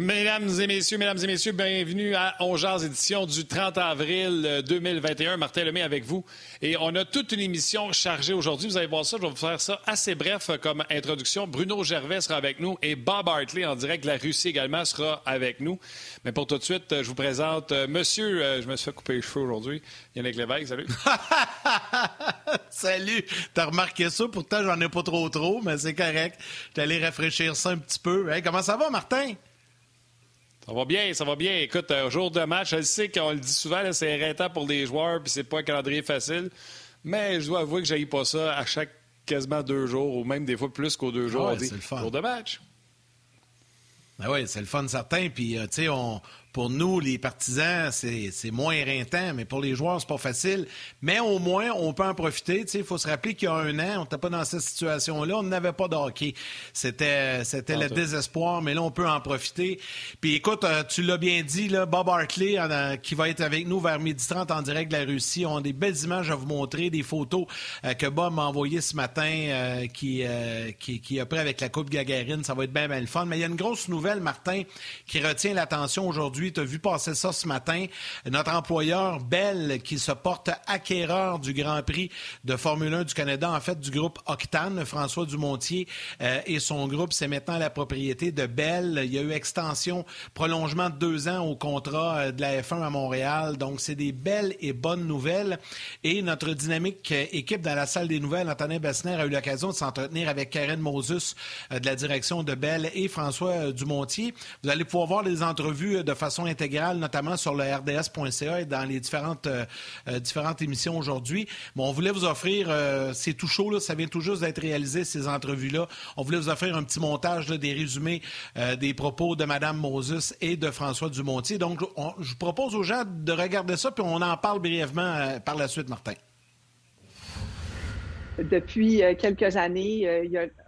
Mesdames et messieurs, mesdames et messieurs, bienvenue à Ongears édition du 30 avril 2021. Martin Lemay avec vous. Et on a toute une émission chargée aujourd'hui. Vous allez voir ça, je vais vous faire ça assez bref comme introduction. Bruno Gervais sera avec nous et Bob Hartley en direct de la Russie également sera avec nous. Mais pour tout de suite, je vous présente euh, monsieur, euh, je me suis fait couper les cheveux aujourd'hui, Yannick Lévesque, salut. salut, t'as remarqué ça, pourtant j'en ai pas trop trop, mais c'est correct. J'allais rafraîchir ça un petit peu. comment ça va, Martin? Ça va bien, ça va bien. Écoute, un jour de match, je sais qu'on le dit souvent, c'est arrêtant pour les joueurs, puis c'est pas un calendrier facile. Mais je dois avouer que je pas ça à chaque quasiment deux jours, ou même des fois plus qu'aux deux jours. c'est le fun. Jour de match. Ben oui, c'est le fun certain. Puis, euh, tu sais, on, pour nous, les partisans, c'est moins éreintant, mais pour les joueurs, c'est pas facile. Mais au moins, on peut en profiter. Il faut se rappeler qu'il y a un an, on n'était pas dans cette situation-là, on n'avait pas de hockey. C'était le désespoir, mais là, on peut en profiter. Puis écoute, euh, tu l'as bien dit, là, Bob Hartley, euh, qui va être avec nous vers midi 30 en direct de la Russie, on a des belles images à vous montrer, des photos euh, que Bob m'a envoyées ce matin, qui, qui, qui a pris avec la Coupe Gagarine. Ça va être bien, bien le fun. Mais il y a une grosse nouvelle, Martin, qui retient l'attention aujourd'hui tu as vu passer ça ce matin. Notre employeur Bell, qui se porte acquéreur du Grand Prix de Formule 1 du Canada, en fait, du groupe Octane, François Dumontier euh, et son groupe, c'est maintenant la propriété de Bell. Il y a eu extension, prolongement de deux ans au contrat euh, de la F1 à Montréal. Donc, c'est des belles et bonnes nouvelles. Et notre dynamique euh, équipe dans la salle des nouvelles, Antonin Bessner, a eu l'occasion de s'entretenir avec Karen Moses de la direction de Bell et François Dumontier. Vous allez pouvoir voir les entrevues de façon intégrale, notamment sur le rds.ca et dans les différentes, euh, euh, différentes émissions aujourd'hui. Bon, on voulait vous offrir, euh, c'est tout chaud, là, ça vient tout juste d'être réalisé, ces entrevues-là. On voulait vous offrir un petit montage des résumés des propos de Mme Moses et de François Dumontier. Donc, je propose aux gens de regarder ça, puis on en parle brièvement par la suite, Martin depuis quelques années,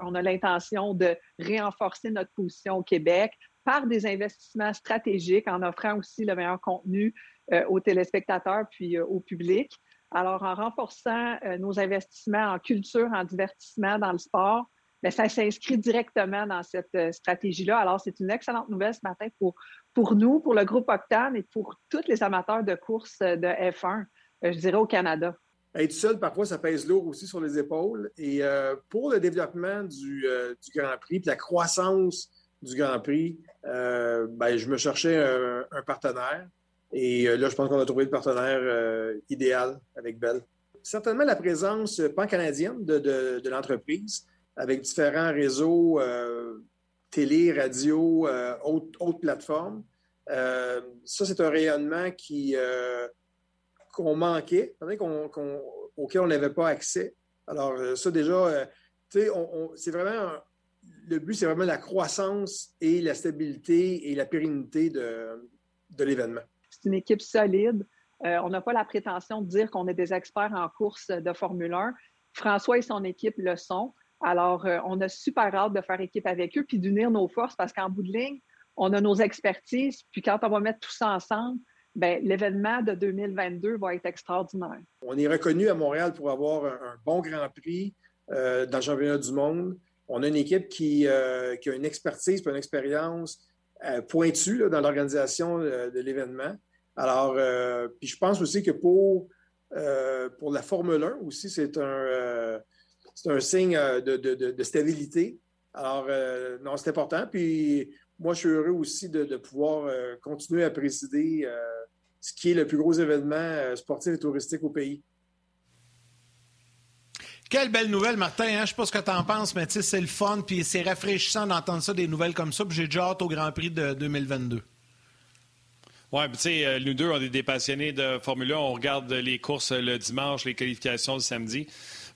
on a l'intention de renforcer notre position au Québec, par des investissements stratégiques en offrant aussi le meilleur contenu euh, aux téléspectateurs puis euh, au public. Alors, en renforçant euh, nos investissements en culture, en divertissement, dans le sport, bien, ça s'inscrit directement dans cette stratégie-là. Alors, c'est une excellente nouvelle ce matin pour, pour nous, pour le groupe Octane et pour tous les amateurs de course de F1, je dirais, au Canada. Être seul, parfois, ça pèse lourd aussi sur les épaules. Et pour le développement du, du Grand Prix, puis la croissance du Grand Prix, euh, ben, je me cherchais un, partenaire. Et euh, là, je pense qu'on a trouvé le partenaire euh, idéal avec Bell. Certainement la présence pan-canadienne de, l'entreprise avec différents réseaux télé, radio, autres, plateformes. ça, c'est un rayonnement qui, qu'on manquait, auquel on n'avait pas accès. Alors, ça, déjà, tu sais, c'est vraiment un, le but, c'est vraiment la croissance et la stabilité et la pérennité de, l'événement. C'est une équipe solide. Euh, on n'a pas la prétention de dire qu'on est des experts en course de Formule 1. François et son équipe le sont. Alors, euh, on a super hâte de faire équipe avec eux puis d'unir nos forces parce qu'en bout de ligne, on a nos expertises. Puis quand on va mettre tout ça ensemble, ben, l'événement de 2022 va être extraordinaire. On est reconnu à Montréal pour avoir un, bon Grand Prix euh, dans le championnat du monde on a une équipe qui, euh, a une expertise, une expérience euh, pointue dans l'organisation euh, de, l'événement. Alors, puis je pense aussi que pour, pour la Formule 1 aussi, c'est un, un signe de, stabilité. Alors, non, c'est important. Puis moi, je suis heureux aussi de, pouvoir continuer à présider ce qui est le plus gros événement sportif et touristique au pays. Quelle belle nouvelle, Martin. Hein? Je sais pas ce que tu en penses, mais c'est le fun, puis c'est rafraîchissant d'entendre ça, des nouvelles comme ça. j'ai déjà hâte au Grand Prix de 2022. Oui, tu sais, euh, nous deux, on est des passionnés de Formule 1. On regarde les courses le dimanche, les qualifications le samedi.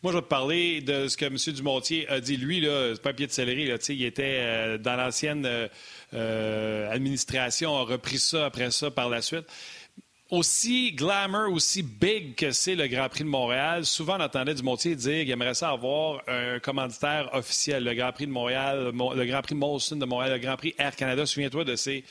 Moi, je vais te parler de ce que M. Dumontier a dit. Lui, c'est pas un pied de céleri. Il était euh, dans l'ancienne euh, administration, a repris ça après ça par la suite aussi glamour, aussi big que c'est le Grand Prix de Montréal, souvent on entendait Dumont-Tier dire qu'il aimerait ça avoir un commanditaire officiel, le Grand Prix de Montréal, le Grand Prix Molson de Montréal, le Grand Prix Air Canada. Souviens-toi de ces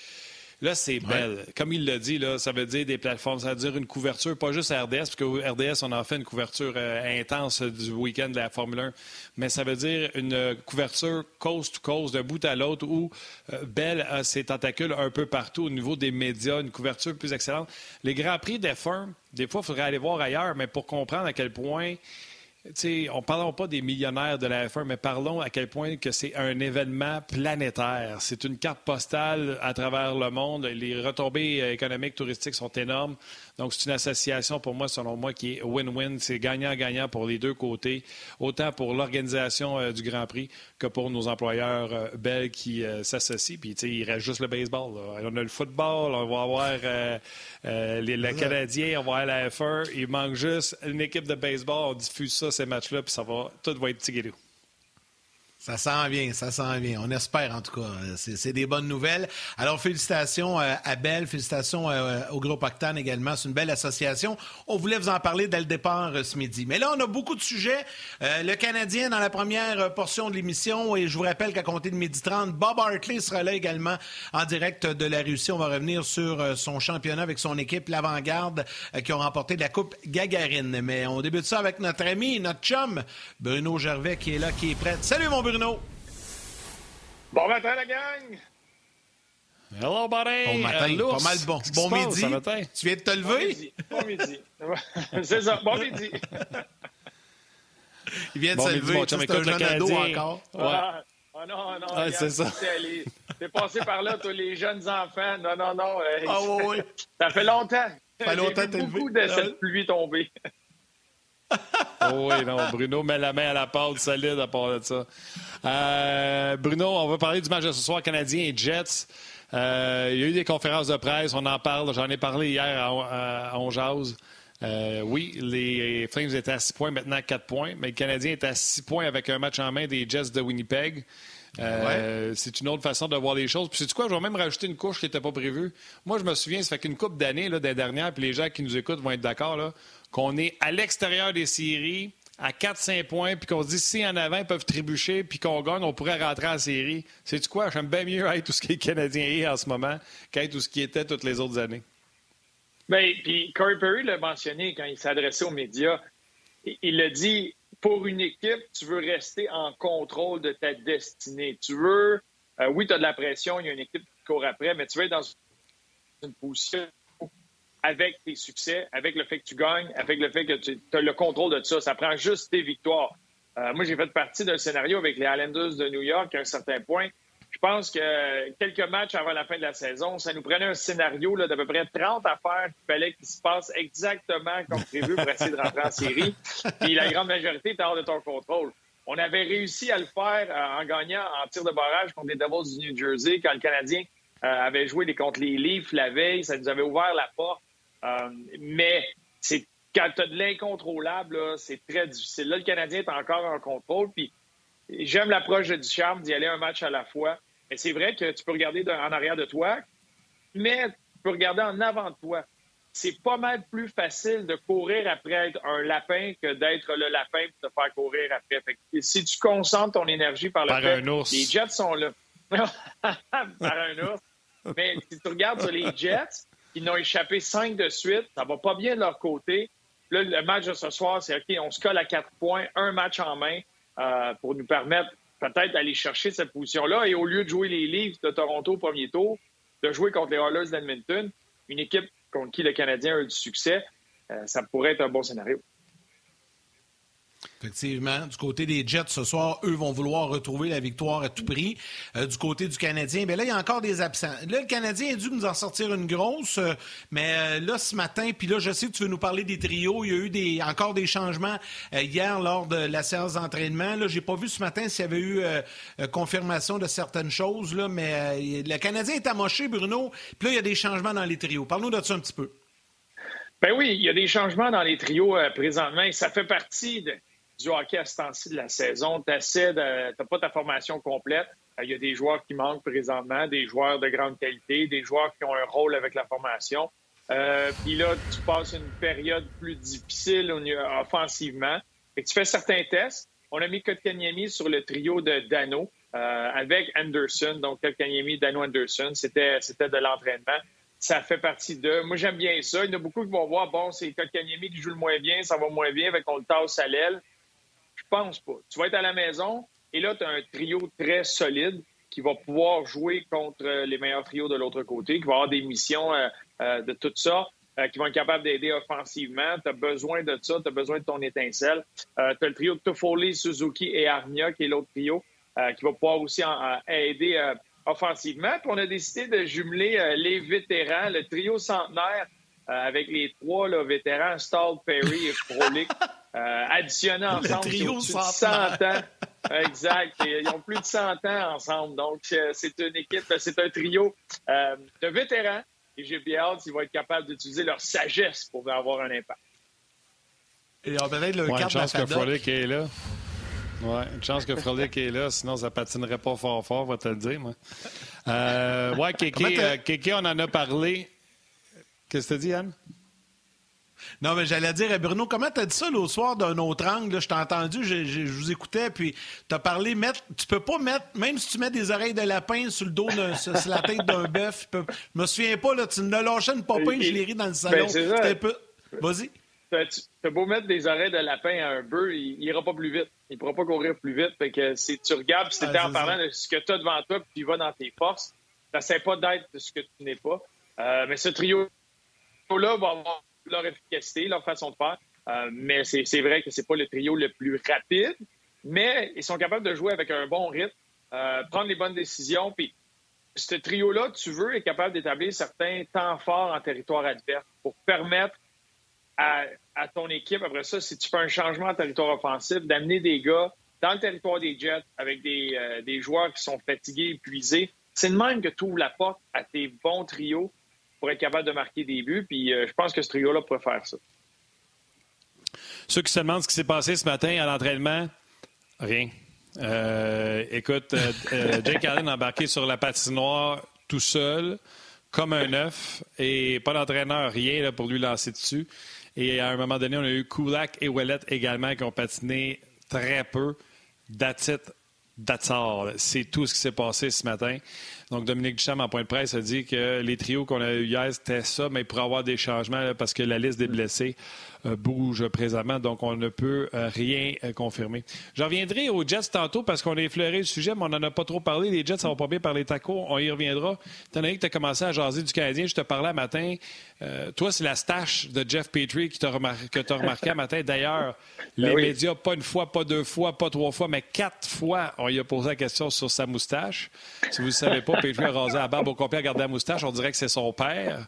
Là, c'est belle. Comme il l'a dit, là, ça veut dire des plateformes, ça veut dire une couverture, pas juste RDS, parce que RDS, on a fait une couverture euh, intense du week-end de la Formule 1, mais ça veut dire une couverture coast to coast, de bout à l'autre, où euh, Bell a ses tentacules un peu partout au niveau des médias, une couverture plus excellente. Les Grands Prix d'F1, des fois, il faudrait aller voir ailleurs, mais pour comprendre à quel point on ne parlons pas des millionnaires de la F1, mais parlons à quel point que c'est un événement planétaire. C'est une carte postale à travers le monde. Les retombées économiques, touristiques sont énormes. Donc, c'est une association, pour moi, selon moi, qui est win-win. C'est gagnant-gagnant pour les deux côtés, autant pour l'organisation euh, du Grand Prix que pour nos employeurs euh, belges qui euh, s'associent. Puis, il reste juste le baseball. On a le football, on va avoir les, le Canadien, on va avoir la F1. Il manque juste une équipe de baseball. On diffuse ça, ces matchs-là, puis ça va, tout va être tigéré. Ça sent bien, ça sent bien. On espère en tout cas. C'est des bonnes nouvelles. Alors, félicitations euh, à Belle, félicitations euh, au groupe Octane également. C'est une belle association. On voulait vous en parler dès le départ euh, ce midi. Mais là, on a beaucoup de sujets. le Canadien dans la première portion de l'émission. Et je vous rappelle qu'à compter de midi 30, Bob Hartley sera là également en direct de la Russie. On va revenir sur son championnat avec son équipe, l'Avant-Garde, qui ont remporté la Coupe Gagarine. Mais on débute ça avec notre ami, notre chum, Bruno Gervais, qui est là, qui est prêt. Salut, mon Bruno. Bon matin, la gang! Hello, buddy! Bon matin, pas mal bon. Bon midi. Tu viens de te lever? Bon midi. C'est ça, bon midi. Il vient de se lever. C'est un jeune ado encore. Ouais. Ah, oh non, non. Ah, c'est ça. T'es passé par là, tous les jeunes enfants. Non, non, non. Euh, ah oui, oui. Ça fait longtemps. Ça fait longtemps que t'es beaucoup de cette pluie tombée. oh oui, non, Bruno met la main à la pâte solide à part de ça. Euh, Bruno, on va parler du match de ce soir canadien et Jets. Euh, il y a eu des conférences de presse, on en parle. J'en ai parlé hier à, à, euh, oui, les Flames étaient à 6 points, maintenant à 4 points, mais le Canadien est à 6 points avec un match en main des Jets de Winnipeg. C'est une autre façon de voir les choses. Puis, sais quoi, je vais même rajouter une couche qui n'était pas prévue. Moi, je me souviens, ça fait qu'une couple d'années, des dernières, puis les gens qui nous écoutent vont être d'accord, qu'on est à l'extérieur des séries, à 4-5 points, puis qu'on se dit si en avant ils peuvent trébucher, puis qu'on gagne, on pourrait rentrer en série. C'est-tu quoi? J'aime bien mieux être tout ce qui est Canadien en ce moment qu'être tout ce qui était toutes les autres années. Bien, puis Corey Perry l'a mentionné quand il adressé aux médias. Il a dit pour une équipe, tu veux rester en contrôle de ta destinée. Tu veux, euh, oui, tu as de la pression, il y a une équipe qui court après, mais tu veux être dans une position avec tes succès, avec le fait que tu gagnes, avec le fait que tu as le contrôle de ça. Ça prend juste tes victoires. Euh, moi, j'ai fait partie d'un scénario avec les Islanders de New York à un certain point. Je pense que quelques matchs avant la fin de la saison, ça nous prenait un scénario d'à peu près 30 affaires qu'il fallait qu'il se passe exactement comme prévu pour essayer de rentrer en série. Puis la grande majorité était hors de ton contrôle. On avait réussi à le faire euh, en gagnant en tir de barrage contre les Devils du New Jersey quand le Canadien euh, avait joué contre les Leafs la veille. Ça nous avait ouvert la porte. Euh, mais c'est quand tu as de l'incontrôlable, c'est très difficile. Là, le Canadien est encore en contrôle. Puis j'aime l'approche de Ducharme d'y aller un match à la fois. Mais c'est vrai que tu peux regarder en arrière de toi, mais tu peux regarder en avant de toi. C'est pas mal plus facile de courir après être un lapin que d'être le lapin de te faire courir après. si tu concentres ton énergie par le par un ours. les Jets sont là. par un ours. Mais si tu regardes sur les Jets, ils n'ont échappé cinq de suite. Ça va pas bien de leur côté. Là, le match de ce soir, c'est OK, on se colle à quatre points, un match en main euh, pour nous permettre peut-être d'aller chercher cette position-là. Et au lieu de jouer les Leafs de Toronto au premier tour, de jouer contre les Oilers d'Edmonton, une équipe contre qui le Canadien a eu du succès, euh, ça pourrait être un bon scénario. Effectivement. Du côté des Jets ce soir, eux vont vouloir retrouver la victoire à tout prix. Euh, du côté du Canadien, bien là, il y a encore des absents. Là, le Canadien a dû nous en sortir une grosse, euh, mais euh, là, ce matin, puis là, je sais que tu veux nous parler des trios. Il y a eu des, encore des changements hier lors de la séance d'entraînement. Là, j'ai pas vu ce matin s'il y avait eu confirmation de certaines choses, là, mais le Canadien est amoché, Bruno. Puis là, il y a des changements dans les trios. Parle-nous de ça un petit peu. Ben oui, il y a des changements dans les trios présentement ça fait partie de du hockey à ce temps-ci de la saison. Tu n'as pas ta formation complète. Il y a des joueurs qui manquent présentement, des joueurs de grande qualité, des joueurs qui ont un rôle avec la formation. Euh, puis là, tu passes une période plus difficile offensivement. Et tu fais certains tests. On a mis Kotkaniemi sur le trio de Dano. avec Anderson, donc Kanyemi, Dano Anderson. C'était de l'entraînement. Ça fait partie de. Moi, j'aime bien ça. Il y en a beaucoup qui vont voir, bon, c'est Kanyemi qui joue le moins bien, ça va moins bien, avec on le tasse à l'aile. Je pense pas. Tu vas être à la maison et là, tu as un trio très solide qui va pouvoir jouer contre les meilleurs trios de l'autre côté, qui va avoir des missions de tout ça. Euh, qui vont être capables d'aider offensivement. Tu as besoin de ça, tu as besoin de ton étincelle. Euh, tu as le trio de Toffoli, Suzuki et Armia, qui est l'autre trio, euh, qui va pouvoir aussi aider offensivement. Puis on a décidé de jumeler les vétérans, le trio centenaire, avec les trois vétérans, Stall, Perry et Frolic, additionnés ensemble. Le trio plus de 100 ans. Exact. ils ont plus de 100 ans ensemble. Donc, c'est une équipe, c'est un trio de vétérans et j'ai bien hâte s'ils vont être capables d'utiliser leur sagesse pour avoir un impact. Et on peut-être le ouais, une chance que Frolic est là. Ouais, une chance que Frolic est là, sinon ça patinerait pas fort fort, va te le dire, moi. Euh, ouais, Kéké, euh, on en a parlé. Qu'est-ce que tu dis, Anne? Non, mais j'allais dire, Bruno, comment t'as dit ça l'autre soir d'un autre angle? Je t'ai entendu, je, vous écoutais, puis t'as parlé, mettre, tu peux pas mettre, même si tu mets des oreilles de lapin sur le dos, sur la tête d'un bœuf, je me souviens pas, là, tu me lâché une popin, je l'ai ri dans le salon. Ben, peu... Vas-y. T'as beau mettre des oreilles de lapin à un bœuf, il, il, ira pas plus vite. Il pourra pas courir plus vite. Fait que si tu regardes, puis c'était en parlant de ce que tu as devant toi, puis tu vas dans tes forces, t'essaies pas d'être ce que tu n'es pas. Euh, mais ce trio-là va avoir leur efficacité, leur façon de faire. Euh, mais c'est vrai que c'est pas le trio le plus rapide, mais ils sont capables de jouer avec un bon rythme, euh, prendre les bonnes décisions. Puis ce trio-là, tu veux, est capable d'établir certains temps forts en territoire adverse pour permettre à, ton équipe, après ça, si tu fais un changement en territoire offensif, d'amener des gars dans le territoire des Jets avec des, euh, des joueurs qui sont fatigués, épuisés. C'est de même que tu ouvres la porte à tes bons trios pour être capable de marquer des buts. Puis euh, je pense que ce trio-là pourrait faire ça. Ceux qui se demandent ce qui s'est passé ce matin à l'entraînement, rien. Euh, écoute, euh, Jake Allen a embarqué sur la patinoire tout seul, comme un œuf, et pas d'entraîneur, rien pour lui lancer dessus. Et à un moment donné, on a eu Kulak et Ouellet également qui ont patiné très peu. That's it, C'est tout ce qui s'est passé ce matin. Donc, Dominique Duchamp, en point de presse, a dit que les trios qu'on a eu hier, c'était ça, mais pourrait avoir des changements parce que la liste des blessés bouge présentement, donc on ne peut euh, rien euh, confirmer. Je reviendrai aux Jets tantôt parce qu'on a effleuré le sujet, mais on n'en a pas trop parlé. Les Jets, ça va pas bien par les tacos, on y reviendra. Étant donné que tu as commencé à jaser du Canadien, je te parlais un matin. toi, c'est la stache de Jeff Petrie qui que tu as remarqué un matin. D'ailleurs, ben les médias, pas une fois, pas deux fois, pas trois fois, mais quatre fois, on lui a posé la question sur sa moustache. Si vous ne savez pas, Petrie a rasé la barbe au complet, a gardé la moustache. On dirait que c'est son père.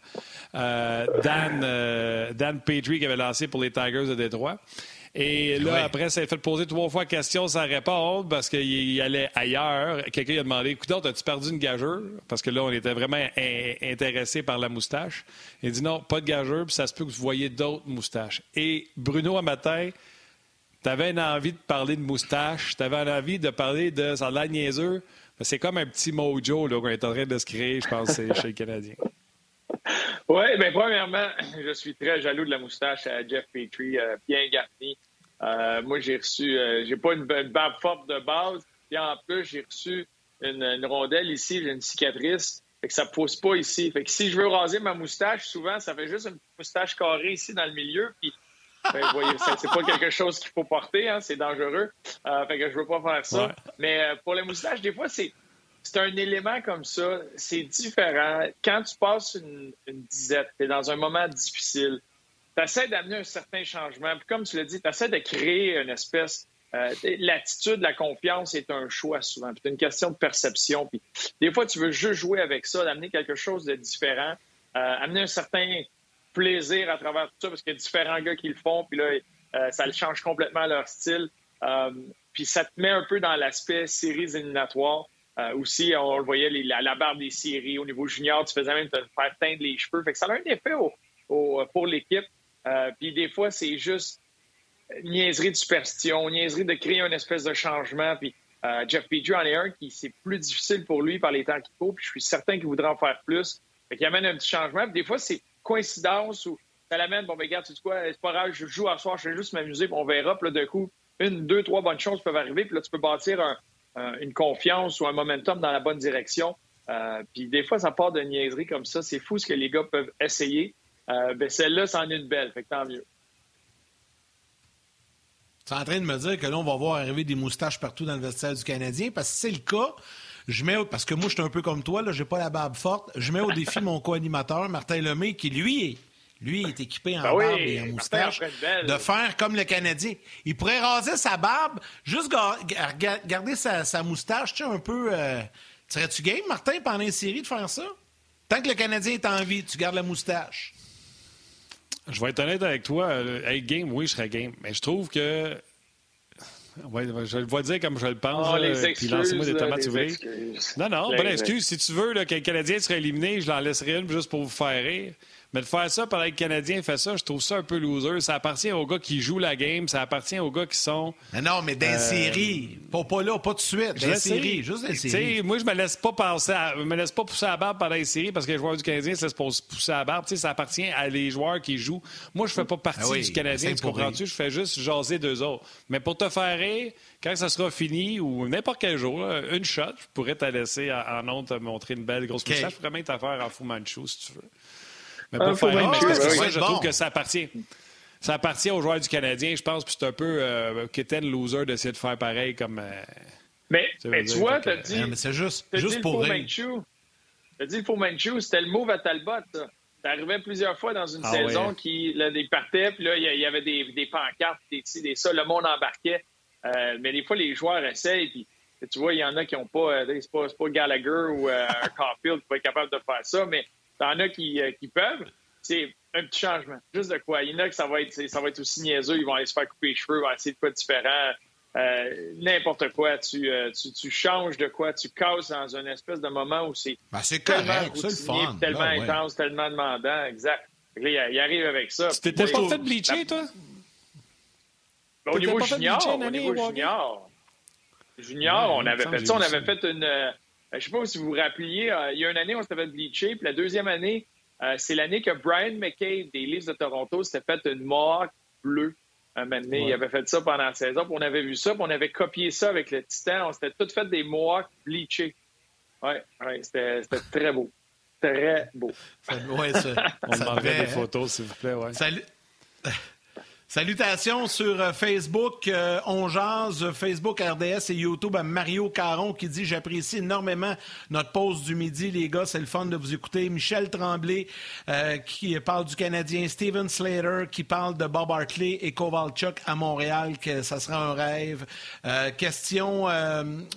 Dan, Dan Petrie qui avait lancé pour les Tigers de Détroit. Et là, après, ça a fait poser trois fois question sans répondre parce qu'il allait ailleurs. Quelqu'un a demandé Écoute, as-tu perdu une gageure? Parce que là, on était vraiment intéressé par la moustache. Il dit Non, pas de gageure, puis ça se peut que vous voyez d'autres moustaches. Et Bruno, un matin, tu avais une envie de parler de moustache, tu avais envie de parler de. Ça a l'air niaiseux. C'est comme un petit mojo qu'on est en train de se créer, je pense, chez les Canadiens. Oui, bien, premièrement, je suis très jaloux de la moustache à Jeff Petrie, euh, bien garni. Euh, moi, j'ai reçu, euh, j'ai pas une, barbe forte de base, puis en plus, j'ai reçu une, rondelle ici, j'ai une cicatrice, fait que ça pousse pas ici. Fait que si je veux raser ma moustache, souvent, ça fait juste une moustache carrée ici dans le milieu, puis ben, vous voyez, c'est pas quelque chose qu'il faut porter, hein, c'est dangereux. fait que je veux pas faire ça. Mais pour les moustaches, des fois, c'est c'est un élément comme ça, c'est différent. Quand tu passes une, disette, tu es dans un moment difficile, tu essaies d'amener un certain changement. Puis comme tu l'as dit, tu essaies de créer une espèce. Euh, l'attitude, la confiance est un choix souvent. C'est une question de perception. Puis des fois, tu veux juste jouer avec ça, d'amener quelque chose de différent, euh, amener un certain plaisir à travers tout ça, parce qu'il y a différents gars qui le font, puis là, euh, ça change complètement leur style. puis ça te met un peu dans l'aspect séries éliminatoires. Euh, aussi, on le voyait, la, barre des séries au niveau junior, tu faisais même te faire teindre les cheveux. Fait que ça a un effet pour l'équipe. Euh, puis des fois, c'est juste niaiserie de superstition, niaiserie de créer une espèce de changement. Puis euh, Jeff Petrie en est un qui c'est plus difficile pour lui par les temps qu'il faut. Puis je suis certain qu'il voudrait en faire plus. Fait qu'il amène un petit changement. Puis des fois, c'est coïncidence ou ça l'amène, bon, ben, regarde, tu sais quoi, c'est je joue à soir, je vais juste m'amuser, puis on verra. Puis là, d'un coup, une, deux, trois bonnes choses peuvent arriver. Puis là, tu peux bâtir un, une confiance ou un momentum dans la bonne direction. puis des fois, ça part de niaiseries comme ça. C'est fou ce que les gars peuvent essayer. ben celle-là, c'en est une belle, fait que tant mieux. Tu es en train de me dire que là, on va voir arriver des moustaches partout dans le vestiaire du Canadien, parce que c'est le cas. Je mets, parce que moi, je suis un peu comme toi, là, j'ai pas la barbe forte. Je mets au défi mon co-animateur, Martin Lemay, qui lui est, lui est équipé en ben barbe et en moustache, de faire comme le Canadien. Il pourrait raser sa barbe, juste garder sa, moustache, tu sais, un peu. Euh... Serais-tu game, Martin, pendant une série, de faire ça? Tant que le Canadien est en vie, tu gardes la moustache. Je vais être honnête avec toi. Être game, oui, je serais game. Mais je trouve que. Ouais, je le vois dire comme je le pense. Oh, les puis lancez-moi des tomates Non, non, bonne excuse. Si tu veux là, que le Canadien serait éliminé, je l'en laisserai une juste pour vous faire rire. Mais de faire ça pendant que le Canadien fait ça, je trouve ça un peu loser. Ça appartient aux gars qui jouent la game, ça appartient aux gars qui sont. Mais non, mais dans euh... série. Pas, pas là, pas tout de suite. Dans les séries, juste dans les séries. Moi, je me laisse pas passer me laisse pas pousser la barbe pendant les séries parce que les joueurs du Canadien, ça se pose pousser la barbe. ça appartient à les joueurs qui jouent. Moi, je fais pas partie ah du Canadien, tu comprends-tu? Je fais juste jaser deux autres. Mais pour te faire rire, quand ça sera fini ou n'importe quel jour, une shot, je pourrais te laisser en honte te montrer une belle grosse okay. moustache. Je pourrais même t'affaire en Fu Manchu si tu veux. Mais pour faire mais je trouve que ça appartient. Ça appartient aux joueurs du Canadien, je pense, puis c'est un peu euh, le loser d'essayer de faire pareil comme. Euh, mais, tu vois, tu as dit. mais c'est juste, juste pour rire. Tu as dit le faux Manchu, c'était le move à Talbot, ça. Ça arrivait plusieurs fois dans une ah saison qui là, il partait, puis là, il y avait des, des pancartes, des ci, des ça, le monde embarquait. Euh, mais des fois, les joueurs essayent, puis tu vois, il y en a qui n'ont pas, c'est pas, pas Gallagher ou un Caulfield qui va être capable de faire ça, mais T'en as qui, euh, qui peuvent. C'est un petit changement. Juste de quoi? Il y en a que ça va être, ça va être aussi niaiseux. Ils vont aller se faire couper les cheveux, ils vont essayer de quoi différent. Euh, n'importe quoi. Tu, euh, tu, tu, changes de quoi? Tu casses dans un espèce de moment où c'est ben, tellement routinier, tellement intense, tellement demandant. Exact. Là, il, arrive avec ça. Tu t'étais pas fait bleacher, toi? Ben, au niveau junior, au niveau junior, junior, on avait fait ça. On avait fait une euh, je ne sais pas si vous vous rappeliez, euh, il y a une année, on s'était fait bleacher, puis la deuxième année, euh, c'est l'année que Brian McKay des Leafs de Toronto s'était fait une mohawk bleue. Un moment Il avait fait ça pendant la saison, puis on avait vu ça, puis on avait copié ça avec le Titan. On s'était tout fait des mohawks bleachés. Oui, ouais, c'était très beau. Très beau. Ouais, ça, on demanderait des photos, s'il vous plaît. Ouais. Salut. Salutations sur euh, Facebook, euh, Facebook RDS et YouTube Mario Caron qui dit j'apprécie énormément notre pause du midi, les gars, c'est le fun de vous écouter. Michel Tremblay euh, qui parle du Canadien, Steven Slater qui parle de Bob Hartley et Kovalchuk à Montréal, que ça sera un rêve. question,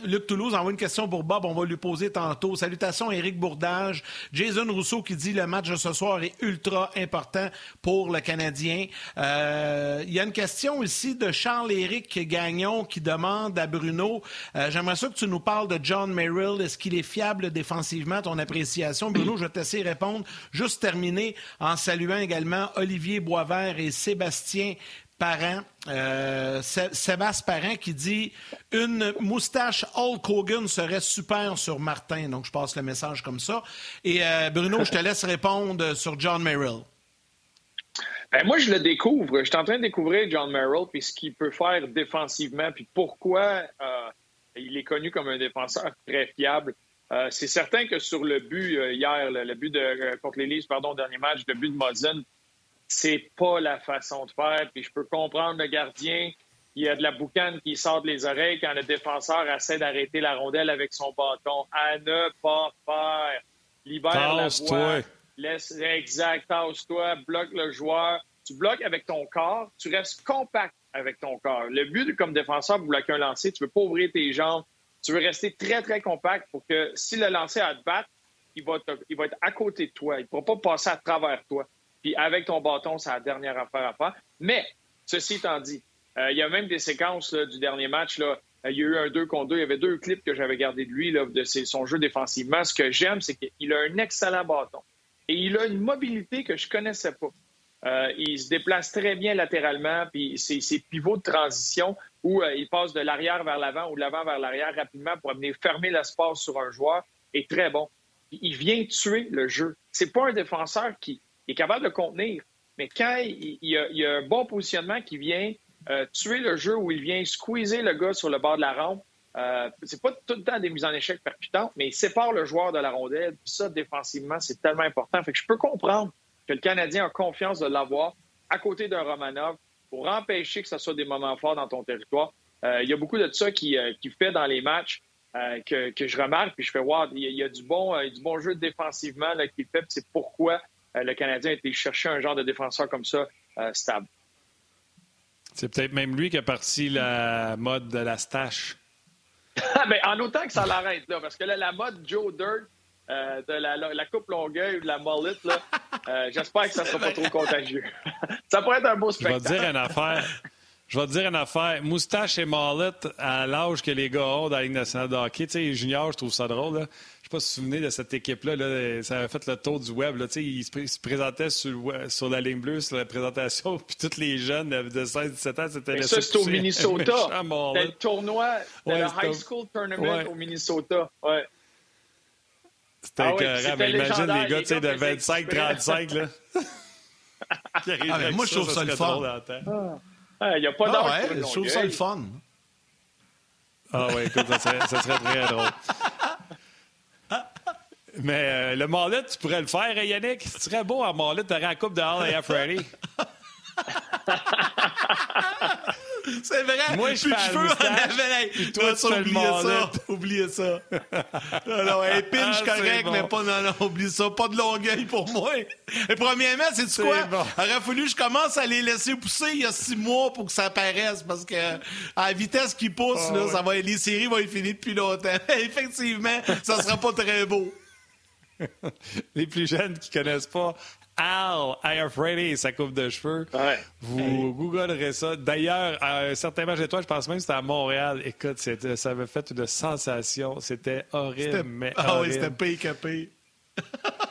Luc Toulouse envoie une question pour Bob, on va lui poser tantôt. Salutations Éric Bourdage, Jason Rousseau qui dit le match de ce soir est ultra important pour le Canadien. Euh, il y a une question ici de Charles-Éric Gagnon qui demande à Bruno euh, J'aimerais ça que tu nous parles de John Merrill. Est-ce qu'il est fiable défensivement, ton appréciation? Bruno, je vais t'essayer de répondre. Juste terminer en saluant également Olivier Boisvert et Sébastien Parent, euh, Sébastien Parent qui dit une moustache Hulk Hogan serait super sur Martin. Donc, je passe le message comme ça. Et Bruno, je te laisse répondre sur John Merrill. Ben, moi, je le découvre. Je suis en train de découvrir John Merrill, puis ce qu'il peut faire défensivement, puis pourquoi euh, il est connu comme un défenseur très fiable. Euh, c'est certain que sur le but euh, hier, le, but de, contre les Leafs, pardon, dernier match, le but de Mozen, c'est pas la façon de faire. Puis je peux comprendre le gardien, il y a de la boucane qui sort de les oreilles quand le défenseur essaie d'arrêter la rondelle avec son bâton. À ne pas faire. Libère la voie. Laisse, exact, tasse-toi, bloque le joueur. Tu bloques avec ton corps, tu restes compact avec ton corps. Le but comme défenseur pour bloquer un lancer, tu veux pas ouvrir tes jambes. Tu veux rester très, très compact pour que si le lancer a te battre, il va, il va être à côté de toi. Il ne pourra pas passer à travers toi. Puis avec ton bâton, c'est la dernière affaire à faire. Mais, ceci étant dit, euh, il y a même des séquences du dernier match. Là, il y a eu un 2 contre 2. Il y avait deux clips que j'avais gardés de lui, là, de son jeu défensivement. Ce que j'aime, c'est qu'il a un excellent bâton. Et il a une mobilité que je connaissais pas. Euh, il se déplace très bien latéralement, puis ses pivots de transition où euh, il passe de l'arrière vers l'avant ou de l'avant vers l'arrière rapidement pour amener fermer l'espace sur un joueur est très bon. Il vient tuer le jeu. C'est pas un défenseur qui est capable de contenir, mais quand il, y, a, un bon positionnement qui vient euh, tuer le jeu où il vient squeezer le gars sur le bord de la rampe, Euh, c'est pas tout le temps des mises en échec percutantes, mais il sépare le joueur de la rondelle. Ça, défensivement, c'est tellement important. Fait que je peux comprendre que le Canadien a confiance de l'avoir à côté d'un Romanov pour empêcher que ce soit des moments forts dans ton territoire. Euh, il y a beaucoup de ça qui, euh, qui fait dans les matchs euh, que, que, je remarque, puis je fais voir, il y a, du bon, du bon jeu défensivement qu'il fait, c'est pourquoi le Canadien a été chercher un genre de défenseur comme ça, stable. C'est peut-être même lui qui a parti la mode de la stache. Ben, en autant que ça l'arrête, là, parce que là, la mode Joe Dirt, de la, la, coupe longueuil ou de la mullet, là, j'espère que ça ne sera pas trop contagieux. ça pourrait être un beau spectacle. Je vais te dire une affaire. Je vais te dire une affaire. Moustache et Marlette, à l'âge que les gars ont dans la Ligue nationale de hockey, tu sais, junior, je trouve ça drôle. Là. Je ne sais pas si vous vous souvenez de cette équipe-là. Là, ça avait fait le tour du web. Là, ils, se, ils se présentaient sur, sur, la ligne bleue, sur la présentation. Puis tous les jeunes de 16-17 ans, c'était Ça, c'était au Minnesota. C'était le tournoi de ouais, High School Tournament ouais. au Minnesota. Ouais. C'était ah, ouais, mais imagine les gars, tu sais, de 25-35. là. ah, mais moi, je trouve ça, le fun. Ah, il n'y a pas ah ouais, Je trouve ça le fun. Ah oui, écoute, ça serait, ça serait très drôle. Mais euh, le Marlet, tu pourrais le faire, Yannick? Tu serais beau en Marlet, tu aurais la coupe de Hall et Freddy. C'est vrai. Moi, je fais cheveux en. Puis toi, tu ça. Oubliez ça. non, non, un pinch ah, correct, mais pas, non, non, oublie ça. Pas de longueuil pour moi. Et premièrement, c'est quoi? Bon. Aurait fallu que je commence à les laisser pousser il y a six mois pour que ça apparaisse parce que à la vitesse qu'ils poussent, oh, là, ouais. ça va, les séries vont être finies depuis longtemps. Effectivement, ça sera pas très beau. les plus jeunes qui connaissent pas Al Freddy et sa coupe de cheveux. Vous googlerez ça. D'ailleurs, à un certain match de toi, je pense même que c'était à Montréal. Écoute, ça avait fait une sensation. C'était horrible, mais Ah oui, c'était pire que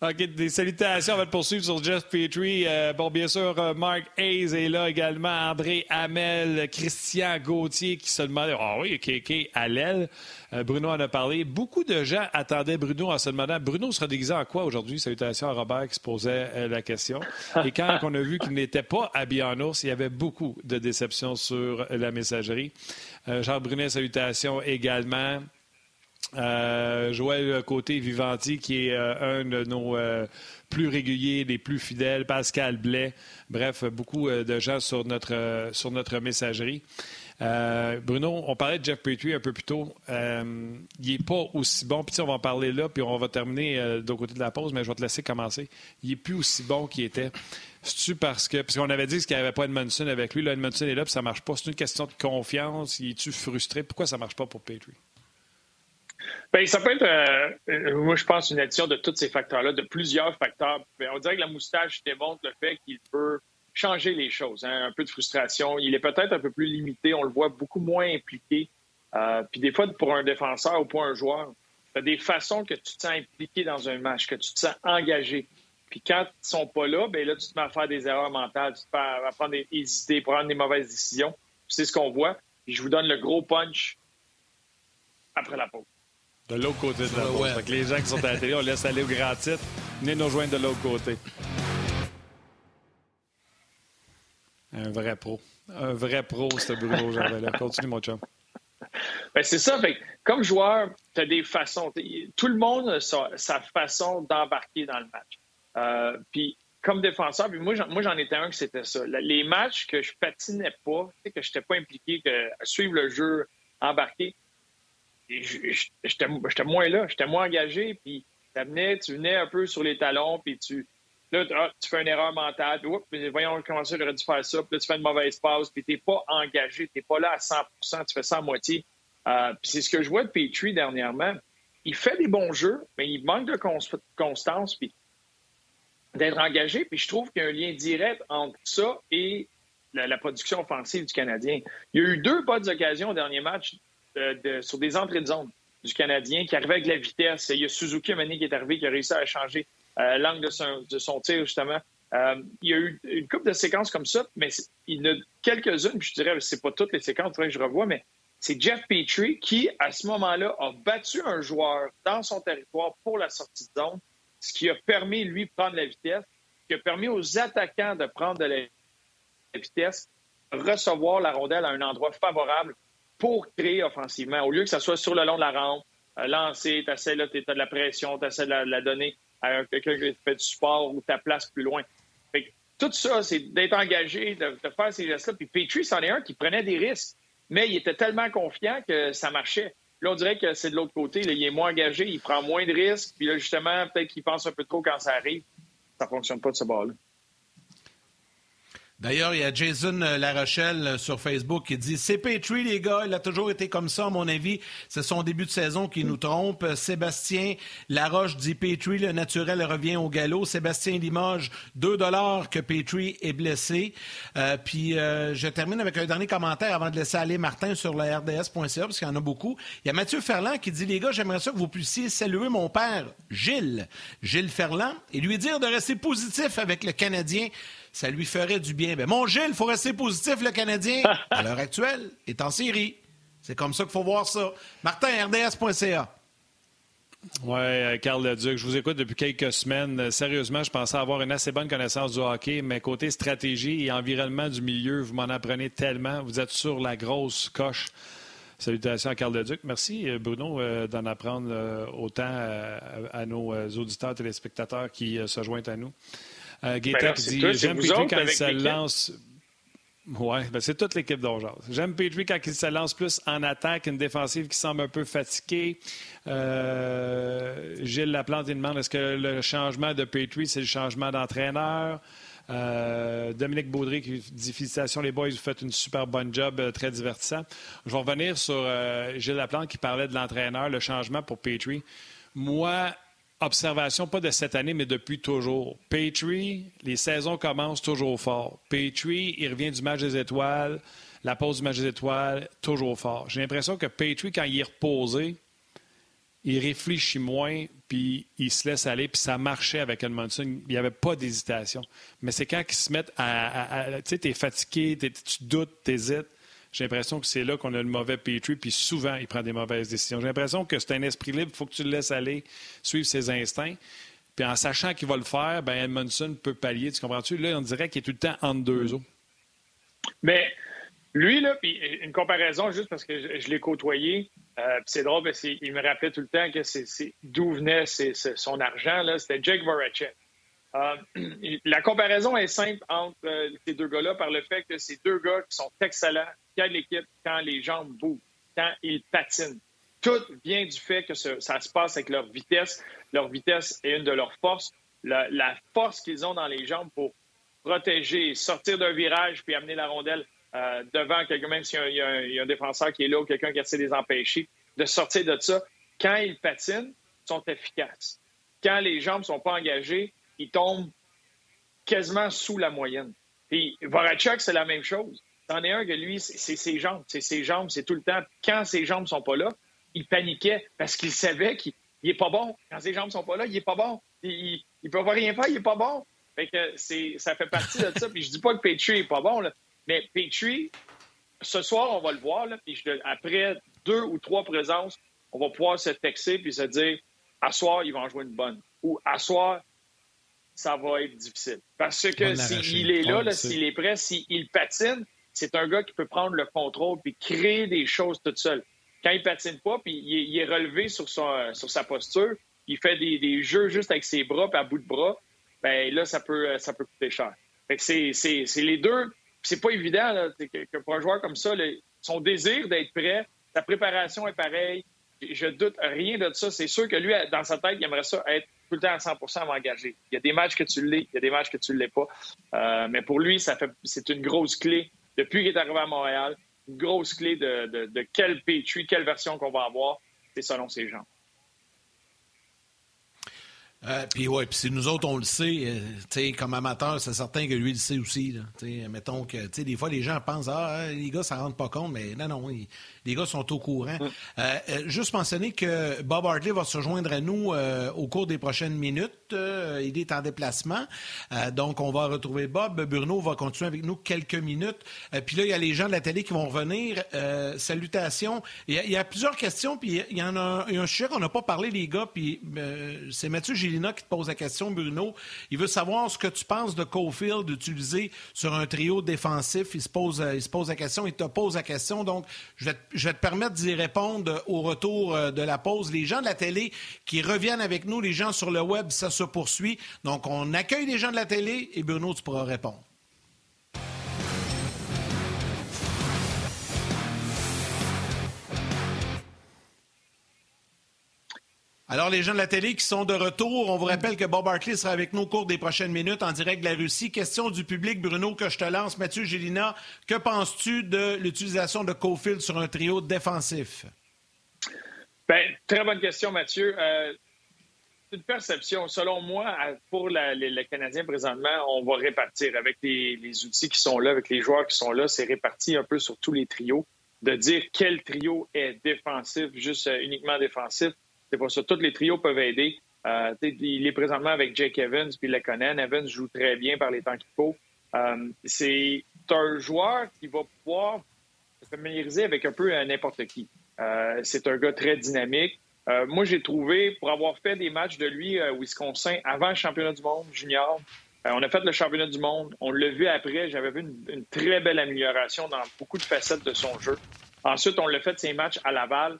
OK, des salutations. On va te poursuivre sur Jeff Petrie. Euh, bon, bien sûr, euh, Mark Hayes est là également. André Hamel, Christian Gauthier qui se demandait Ah oui, KK à l'aile. Euh, Bruno en a parlé. Beaucoup de gens attendaient Bruno en se demandant Bruno sera déguisé en quoi aujourd'hui? Salutations à Robert qui se posait la question. Et quand on a vu qu'il n'était pas habillé en ours, il y avait beaucoup de déceptions sur la messagerie. Jean Brunet, salutations également. Euh, Joël Côté-Vivanti, qui est euh, un de nos euh, plus réguliers, des plus fidèles, Pascal Blais, bref, beaucoup de gens sur notre, sur notre messagerie. Bruno, on parlait de Jeff Petrie un peu plus tôt. il n'est pas aussi bon. Puis on va en parler là, puis on va terminer de côté de la pause, mais je vais te laisser commencer. Il n'est plus aussi bon qu'il était. C'est-tu parce que. Parce qu'on avait dit qu'il n'y avait pas Edmondson avec lui. Là, Edmondson est là, puis ça ne marche pas. C'est une question de confiance. Il est-tu frustré? Pourquoi ça ne marche pas pour Petrie? Bien, ça peut être, euh, euh, moi, je pense, une addition de tous ces facteurs-là, de plusieurs facteurs. Bien, on dirait que la moustache démontre le fait qu'il peut changer les choses. Hein, un peu de frustration. Il est peut-être un peu plus limité. On le voit beaucoup moins impliqué. Euh, puis des fois, pour un défenseur ou pour un joueur, tu as des façons que tu te sens impliqué dans un match, que tu te sens engagé. Puis quand ils sont pas là, bien là, tu te mets à faire des erreurs mentales, tu te mets à prendre des, hésiter, prendre des mauvaises décisions. C'est ce qu'on voit. Puis je vous donne le gros punch après la pause. De l'autre côté de la pause. les gens qui sont à la télé, on laisse aller au grand titre. Venez nous rejoindre de l'autre côté. Un vrai pro. Un vrai pro, ce Bruno là Continue, mon chum. Ben, c'est ça. comme joueur, tu as des façons. Tout le monde a sa, façon d'embarquer dans le match. Euh, puis comme défenseur, moi, j'en étais un que c'était ça. Les matchs que je patinais pas, que je n'étais pas impliqué, que suivre le jeu, embarquer, j'étais moins là, j'étais moins engagé, puis tu venais un peu sur les talons, puis tu, là, ah, tu fais une erreur mentale, puis voyons comment ça, j'aurais dû faire ça, puis là, tu fais une mauvaise passe, puis t'es pas engagé, t'es pas là à 100% tu fais ça à moitié. Euh, puis c'est ce que je vois de Petrie dernièrement. Il fait des bons jeux, mais il manque de constance, puis d'être engagé, puis je trouve qu'il y a un lien direct entre ça et la, production offensive du Canadien. Il y a eu deux bonnes occasions au dernier match sur des entrées de zone du Canadien qui arrivait avec la vitesse. Il y a Suzuki Amani qui est arrivé, qui a réussi à changer euh, l'angle de son, de tir, justement. Euh, il y a eu une couple de séquences comme ça, mais il y en a quelques-unes, je dirais, c'est pas toutes les séquences, que je revois, mais c'est Jeff Petrie qui, à ce moment-là, a battu un joueur dans son territoire pour la sortie de zone, ce qui a permis, lui, de prendre la vitesse, qui a permis aux attaquants de prendre de la vitesse, recevoir la rondelle à un endroit favorable pour créer offensivement. Au lieu que ça soit sur le long de la rampe, euh, lancer, tu là, tu as de la pression, tu essaies de la, donner à quelqu'un qui fait du sport ou ta place plus loin. tout ça, c'est d'être engagé, de, faire ces gestes-là. Puis Petrie, c'en est un qui prenait des risques, mais il était tellement confiant que ça marchait. Là, on dirait que c'est de l'autre côté. il est moins engagé, il prend moins de risques. Puis là, justement, peut-être qu'il pense un peu trop quand ça arrive. Ça ne fonctionne pas de ce bord-là. D'ailleurs, il y a Jason euh, Larochelle euh, sur Facebook qui dit C'est Petrie, les gars, il a toujours été comme ça, à mon avis. C'est son début de saison qui nous trompe. Euh, Sébastien Laroche dit Petrie, le naturel revient au galop. Sébastien Limoges, 2 dollars que Petrie est blessé. puis je termine avec un dernier commentaire avant de laisser aller Martin sur le RDS.ca, parce qu'il y en a beaucoup. Il y a Mathieu Ferland qui dit Les gars, j'aimerais ça que vous puissiez saluer mon père, Gilles, Gilles Ferland, et lui dire de rester positif avec le Canadien ça lui ferait du bien. Mais mon Gilles, il faut rester positif, le Canadien, à l'heure actuelle, est en série. C'est comme ça qu'il faut voir ça. Martin, RDS.ca. Oui, euh, Carl Leduc, je vous écoute depuis quelques semaines. Euh, sérieusement, je pensais avoir une assez bonne connaissance du hockey, mais côté stratégie et environnement du milieu, vous m'en apprenez tellement. Vous êtes sur la grosse coche. Salutations à Carl Leduc. Merci, euh, Bruno, d'en apprendre autant à nos auditeurs téléspectateurs qui se joignent à nous. Euh, dit J'aime Petrie quand il se lance. Oui, ben c'est toute l'équipe d'Orgeaz. J'aime Petrie quand il se lance plus en attaque, une défensive qui semble un peu fatiguée. Euh, Gilles Laplante, il demande est-ce que le changement de Petrie, c'est le changement d'entraîneur? Euh, Dominique Baudry qui dit Félicitations les boys, vous faites une super bonne job, euh, très divertissant. Je vais revenir sur Gilles Laplante qui parlait de l'entraîneur, le changement pour Petrie. Moi, observation, pas de cette année, mais depuis toujours. Petrie, les saisons commencent toujours fort. Petrie, il revient du match des étoiles, la pause du match des étoiles, toujours fort. J'ai l'impression que Petrie, quand il est reposé, il réfléchit moins, puis il se laisse aller, puis ça marchait avec Edmondson. Il n'y avait pas d'hésitation. Mais c'est quand ils se mettent à. tu sais, tu es fatigué, tu doutes, tu hésites. J'ai l'impression que c'est là qu'on a le mauvais Petrie, puis souvent, il prend des mauvaises décisions. J'ai l'impression que c'est un esprit libre, il faut que tu le laisses aller, suivre ses instincts. Puis en sachant qu'il va le faire, ben Edmondson peut pallier, tu comprends-tu? Là, on dirait qu'il est tout le temps entre deux eaux. Mais lui, là, puis une comparaison, juste parce que je, l'ai côtoyé, euh, c'est drôle, parce qu'il me rappelait tout le temps que c'est, d'où venait son argent, là, c'était Jake Voracek. Euh, la comparaison est simple entre euh, ces deux gars-là par le fait que c'est deux gars qui sont excellents quand l'équipe, quand les jambes bougent, quand ils patinent. Tout vient du fait que ça se passe avec leur vitesse. Leur vitesse est une de leurs forces. La, force qu'ils ont dans les jambes pour protéger, sortir d'un virage puis amener la rondelle euh, devant quelqu'un, même s'il y, a un défenseur qui est là ou quelqu'un qui essaie de les empêcher, de sortir de ça. Quand ils patinent, ils sont efficaces. Quand les jambes ne sont pas engagées, ils tombent quasiment sous la moyenne. Puis Voracek, c'est la même chose. C'en est un que lui, c'est ses jambes. C'est ses jambes, c'est tout le temps. Quand ses jambes sont pas là, il paniquait parce qu'il savait qu'il n'est pas bon. Quand ses jambes sont pas là, il est pas bon. Il, ne peut pas rien faire, il est pas bon. Fait que ça fait partie de ça. Puis je dis pas que Petrie est pas bon, là, mais Petrie, ce soir, on va le voir. Là, puis après deux ou trois présences, on va pouvoir se texter puis se dire à soir, il va en jouer une bonne. Ou à soir, ça va être difficile. Parce que s'il est là, s'il est prêt, s'il patine, c'est un gars qui peut prendre le contrôle puis créer des choses tout seul. Quand il patine pas, puis il est, relevé sur, sa posture, il fait des, jeux juste avec ses bras puis à bout de bras, ben là, ça peut, ça peut coûter cher. c'est, les deux. C'est pas évident que, pour un joueur comme ça, son désir d'être prêt, sa préparation est pareille. Je doute rien de ça. C'est sûr que lui, dans sa tête, il aimerait ça être tout le temps à 100% engagé. Il y a des matchs que tu l'es, il y a des matchs que tu ne l'es pas. Euh, mais pour lui, ça fait, c'est une grosse clé. Depuis qu'il est arrivé à Montréal, une grosse clé de, de, de quel Petrie, quelle version qu'on va avoir, c'est selon ses gens. Euh, puis ouais, puis si nous autres on le sait, euh, comme amateur, c'est certain que lui le sait aussi. Là, mettons que des fois les gens pensent ah hein, les gars ça rentre pas compte, mais non non, les gars sont au courant. Euh, juste mentionner que Bob Hartley va se joindre à nous au cours des prochaines minutes. Il est en déplacement. donc, on va retrouver Bob. Bruno va continuer avec nous quelques minutes. puis là, il y a les gens de la télé qui vont revenir. salutations. Il y, a, plusieurs questions, puis il y en a, un sujet qu'on n'a pas parlé, les gars, puis c'est Mathieu Gélina qui te pose la question, Bruno. Il veut savoir ce que tu penses de Cofield d'utiliser sur un trio défensif. Il se, pose, il se pose la question, il te pose la question. Donc, je vais, je vais te permettre d'y répondre au retour euh, de la pause. Les gens de la télé qui reviennent avec nous, les gens sur le web, ça Donc, on accueille les gens de la télé et Bruno, tu pourras répondre. Alors, les gens de la télé qui sont de retour, on vous rappelle que Bob Barkley sera avec nous au cours des prochaines minutes en direct de la Russie. Question du public, Bruno, que je te lance. Mathieu Gélina, que penses-tu de l'utilisation de Cofield sur un trio défensif? Bien, très bonne question, Mathieu. Euh, une perception. Selon moi, pour les, Canadiens présentement, on va répartir avec les, outils qui sont là, avec les joueurs qui sont là. C'est réparti un peu sur tous les trios. De dire quel trio est défensif, juste euh, uniquement défensif, c'est pour ça. Tous les trios peuvent aider. Euh, il est présentement avec Jake Evans puis Lekonen. Evans joue très bien par les temps qu'il faut. Euh, c'est un joueur qui va pouvoir se familiariser avec un peu n'importe qui. C'est un gars très dynamique. Moi, j'ai trouvé, pour avoir fait des matchs de lui à Wisconsin avant le championnat du monde junior, on a fait le championnat du monde. On l'a vu après. J'avais vu une, très belle amélioration dans beaucoup de facettes de son jeu. Ensuite, on l'a fait ses matchs à Laval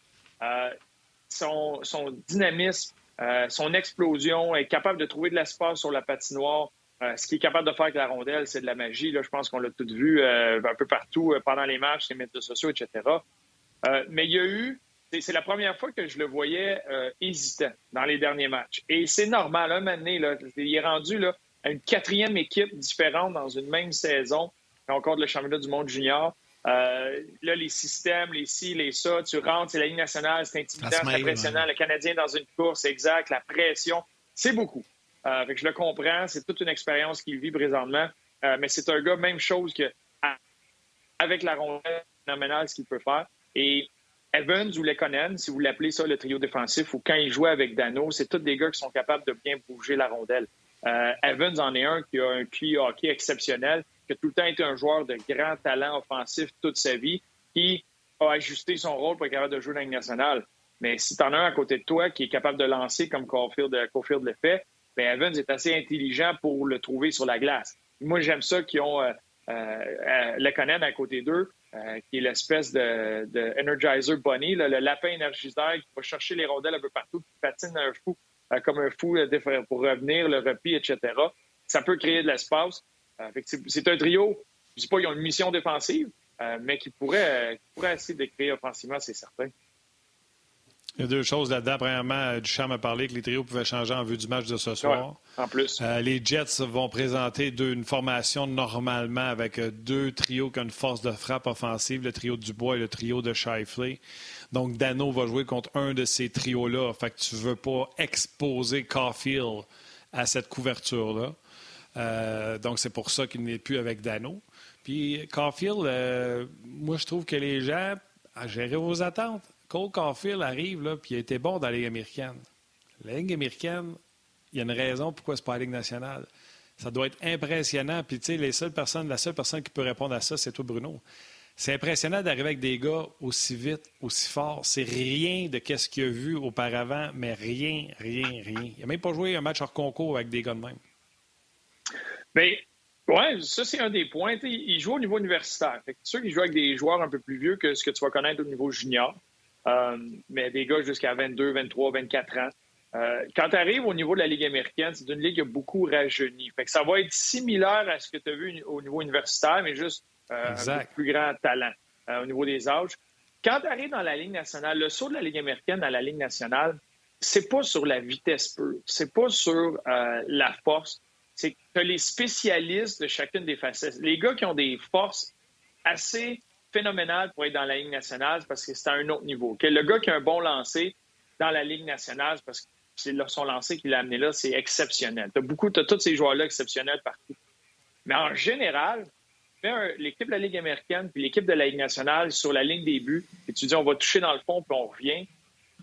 son, dynamisme, euh, son explosion, est capable de trouver de l'espace sur la patinoire. Euh, ce qu'il est capable de faire avec la rondelle, c'est de la magie. Là, je pense qu'on l'a tout vu euh, un peu partout pendant les matchs, les médias sociaux, etc. mais il y a eu, c'est la première fois que je le voyais hésitant dans les derniers matchs. Et c'est normal, un moment donné, là, il est rendu là, à une quatrième équipe différente dans une même saison, encore le championnat du monde junior. Euh, là, les systèmes, les ci, les ça, tu rentres, c'est la Ligue nationale, c'est intimidant, c'est impressionnant. Le Canadien dans une course, exact, la pression, c'est beaucoup. Euh, je le comprends, c'est toute une expérience qu'il vit présentement. Euh, mais c'est un gars, même chose que avec la rondelle, phénoménal ce qu'il peut faire. Et Evans ou Lekonen, si vous l'appelez ça le trio défensif, ou quand il jouait avec Dano, c'est tous des gars qui sont capables de bien bouger la rondelle. Evans en est un qui a un QI hockey exceptionnel qui a tout le temps été un joueur de grand talent offensif toute sa vie, qui a ajusté son rôle pour être capable de jouer dans nationale. Mais si tu en as un à côté de toi qui est capable de lancer comme Caulfield, euh, Caulfield le fait, bien Evans est assez intelligent pour le trouver sur la glace. Moi, j'aime ça qu'ils ont euh, euh, euh à côté d'eux, qui est l'espèce de, de, Energizer Bunny, le lapin énergiseur qui va chercher les rondelles un peu partout, qui patine un fou, comme un fou pour revenir, le repli, etc. Ça peut créer de l'espace. Euh, c'est un trio, je ne dis pas qu'ils ont une mission défensive, euh, mais qui pourrait, pourrait essayer de créer offensivement, c'est certain. Il y a deux choses là-dedans. Premièrement, euh, Duchamp a parlé que les trios pouvaient changer en vue du match de ce soir. en plus. les Jets vont présenter une formation normalement avec deux trios qui ont une force de frappe offensive, le trio Dubois et le trio de Shifley. Donc, Dano va jouer contre un de ces trios-là. Fait que tu ne veux pas exposer Caulfield à cette couverture-là. Euh, donc, c'est pour ça qu'il n'est plus avec Dano. Puis, Caulfield, euh, moi, je trouve que les gens, à gérer vos attentes, Cole Caulfield arrive, là, puis il a été bon dans la Ligue américaine. La Ligue américaine, il y a une raison pourquoi c'est pas la Ligue nationale. Ça doit être impressionnant. Puis, tu sais, les seules personnes, la seule personne qui peut répondre à ça, c'est toi, Bruno. C'est impressionnant d'arriver avec des gars aussi vite, aussi forts. C'est rien de ce qu'il a vu auparavant, mais rien, rien, rien. Il n'a même pas joué un match hors concours avec des gars de même. Bien, oui, ça, c'est un des points. il joue au niveau universitaire. C'est sûr qu'il joue avec des joueurs un peu plus vieux que ce que tu vas connaître au niveau junior. Euh, mais des gars jusqu'à 22, 23, 24 ans. Euh, quand tu arrives au niveau de la Ligue américaine, c'est une ligue qui a beaucoup rajeuni. Fait que ça va être similaire à ce que tu as vu au niveau universitaire, mais juste euh, un plus grand talent au niveau des âges. Quand tu arrives dans la Ligue nationale, le saut de la Ligue américaine à la Ligue nationale, c'est pas sur la vitesse pure, c'est pas sur la force, c'est que les spécialistes de chacune des facettes, les gars qui ont des forces assez phénoménales pour être dans la Ligue nationale, parce que c'est à un autre niveau. le gars qui a un bon lancer dans la Ligue nationale, parce que c'est son lancer qui l'a amené là, c'est exceptionnel. Tu as beaucoup, tu tous ces joueurs-là exceptionnels partout. Mais en général, l'équipe de la Ligue américaine puis l'équipe de la Ligue nationale sur la ligne des buts, et tu dis on va toucher dans le fond puis on revient,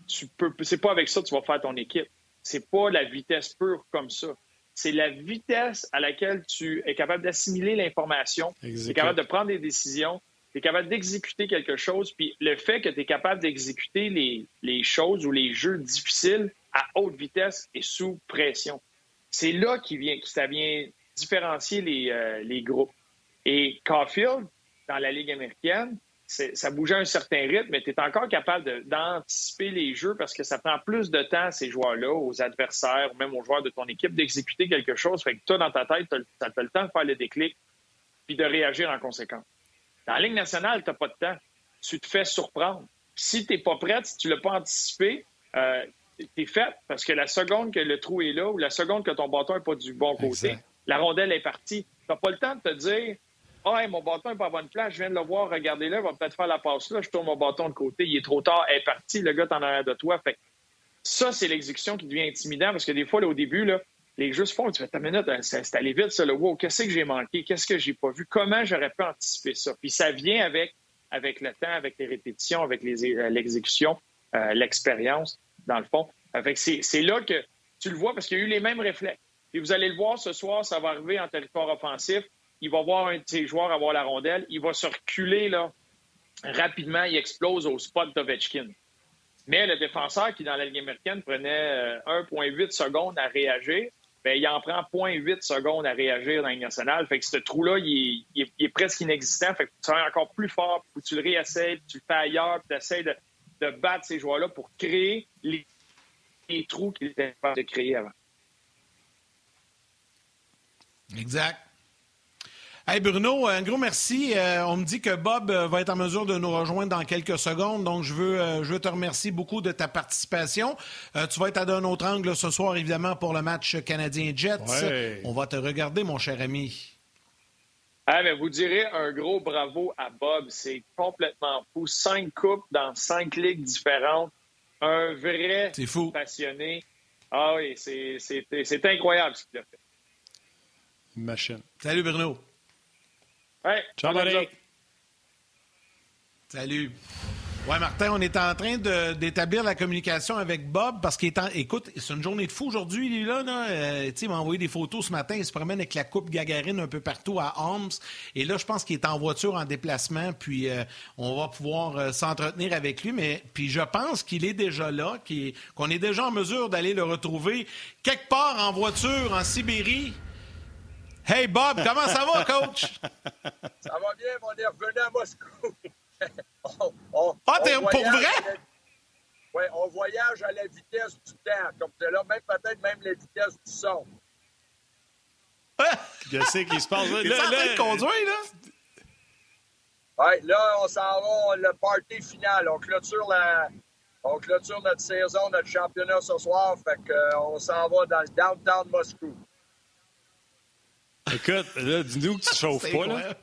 tu peux, c'est pas avec ça que tu vas faire ton équipe c'est pas la vitesse pure comme ça. C'est la vitesse à laquelle tu es capable d'assimiler l'information, tu es capable de prendre des décisions, tu es capable d'exécuter quelque chose, puis le fait que tu es capable d'exécuter les, choses ou les jeux difficiles à haute vitesse et sous pression. C'est là qui vient, que ça vient différencier les, euh, les groupes. Et Caulfield, dans la Ligue américaine, ça bougeait à un certain rythme, mais tu es encore capable d'anticiper les jeux parce que ça prend plus de temps à ces joueurs-là, aux adversaires, ou même aux joueurs de ton équipe, d'exécuter quelque chose. Fait que toi, dans ta tête, ça te le temps de faire le déclic puis de réagir en conséquence. Dans la Ligue nationale, tu n'as pas de temps. Tu te fais surprendre. Si tu n'es pas prête, si tu ne l'as pas anticipé, euh, tu es fait parce que la seconde que le trou est là ou la seconde que ton bâton n'est pas du bon côté, la rondelle est partie. Tu n'as pas le temps de te dire ah, mon bâton n'est pas à bonne place, je viens de le voir, regardez-le, va peut-être faire la passe là, je tourne mon bâton de côté, il est trop tard, elle est parti, le gars est en arrière de toi. Fait ça, c'est l'exécution qui devient intimidant parce que des fois, au début, là, les jeux se font, tu fais ta minute, hein, c'est allé vite, ça, le wow, qu'est-ce que j'ai manqué, qu'est-ce que j'ai pas vu, comment j'aurais pu anticiper ça? Puis ça vient avec, avec le temps, avec les répétitions, avec euh, l'exécution, euh, l'expérience, dans le fond. C'est là que tu le vois parce qu'il y a eu les mêmes réflexes. Et vous allez le voir ce soir, ça va arriver en territoire offensif il va voir un de ses joueurs avoir la rondelle, il va se reculer là, rapidement, il explose au spot d'Ovechkin. Mais le défenseur qui, dans la Ligue américaine, prenait 1,8 euh, secondes à réagir, bien, il en prend 0,8 secondes à réagir dans Ligue nationale. Fait que ce trou-là, il, est presque inexistant. Fait que tu seras encore plus fort, tu le réessayes, tu le fais ailleurs, puis tu essaies de, battre ces joueurs-là pour créer les, les trous qu'il était capable de créer avant. Exact. Hey Bruno, un gros merci. Euh, on me dit que Bob euh, va être en mesure de nous rejoindre dans quelques secondes, donc je veux, euh, je veux te remercier beaucoup de ta participation. tu vas être à d'un autre angle ce soir, évidemment, pour le match Canadien-Jets. On va te regarder, mon cher ami. Ah, mais vous direz un gros bravo à Bob. C'est complètement fou. Cinq coupes dans cinq ligues différentes. Un vrai fou. passionné. Ah oui, c'est incroyable ce qu'il a fait. Machine. Salut Bruno. Ciao, Salut. Ouais, Martin, on est en train d'établir la communication avec Bob parce qu'il est en. Écoute, c'est une journée de fou aujourd'hui, il est là. là. Euh, il m'a envoyé des photos ce matin. Il se promène avec la coupe Gagarine un peu partout à Homs. Et là, je pense qu'il est en voiture en déplacement. Puis euh, on va pouvoir euh, s'entretenir avec lui. Mais puis je pense qu'il est déjà là, qu'on est déjà en mesure d'aller le retrouver quelque part en voiture en Sibérie. Hey Bob, comment ça va, coach? Ça va bien, on est revenu à Moscou. ah, t'es pour vrai? Oui, on voyage à la vitesse du temps, comme c'est là, même peut-être même la vitesse du son. Qu'est-ce qui se passe là? Là, là, là, conduire, là? Oui, là, on s'en va, le party final. On clôture, la, on clôture notre saison, notre championnat ce soir. Fait qu'on s'en va dans le downtown Moscou. Écoute, là, dis-nous que tu chauffes pas, là.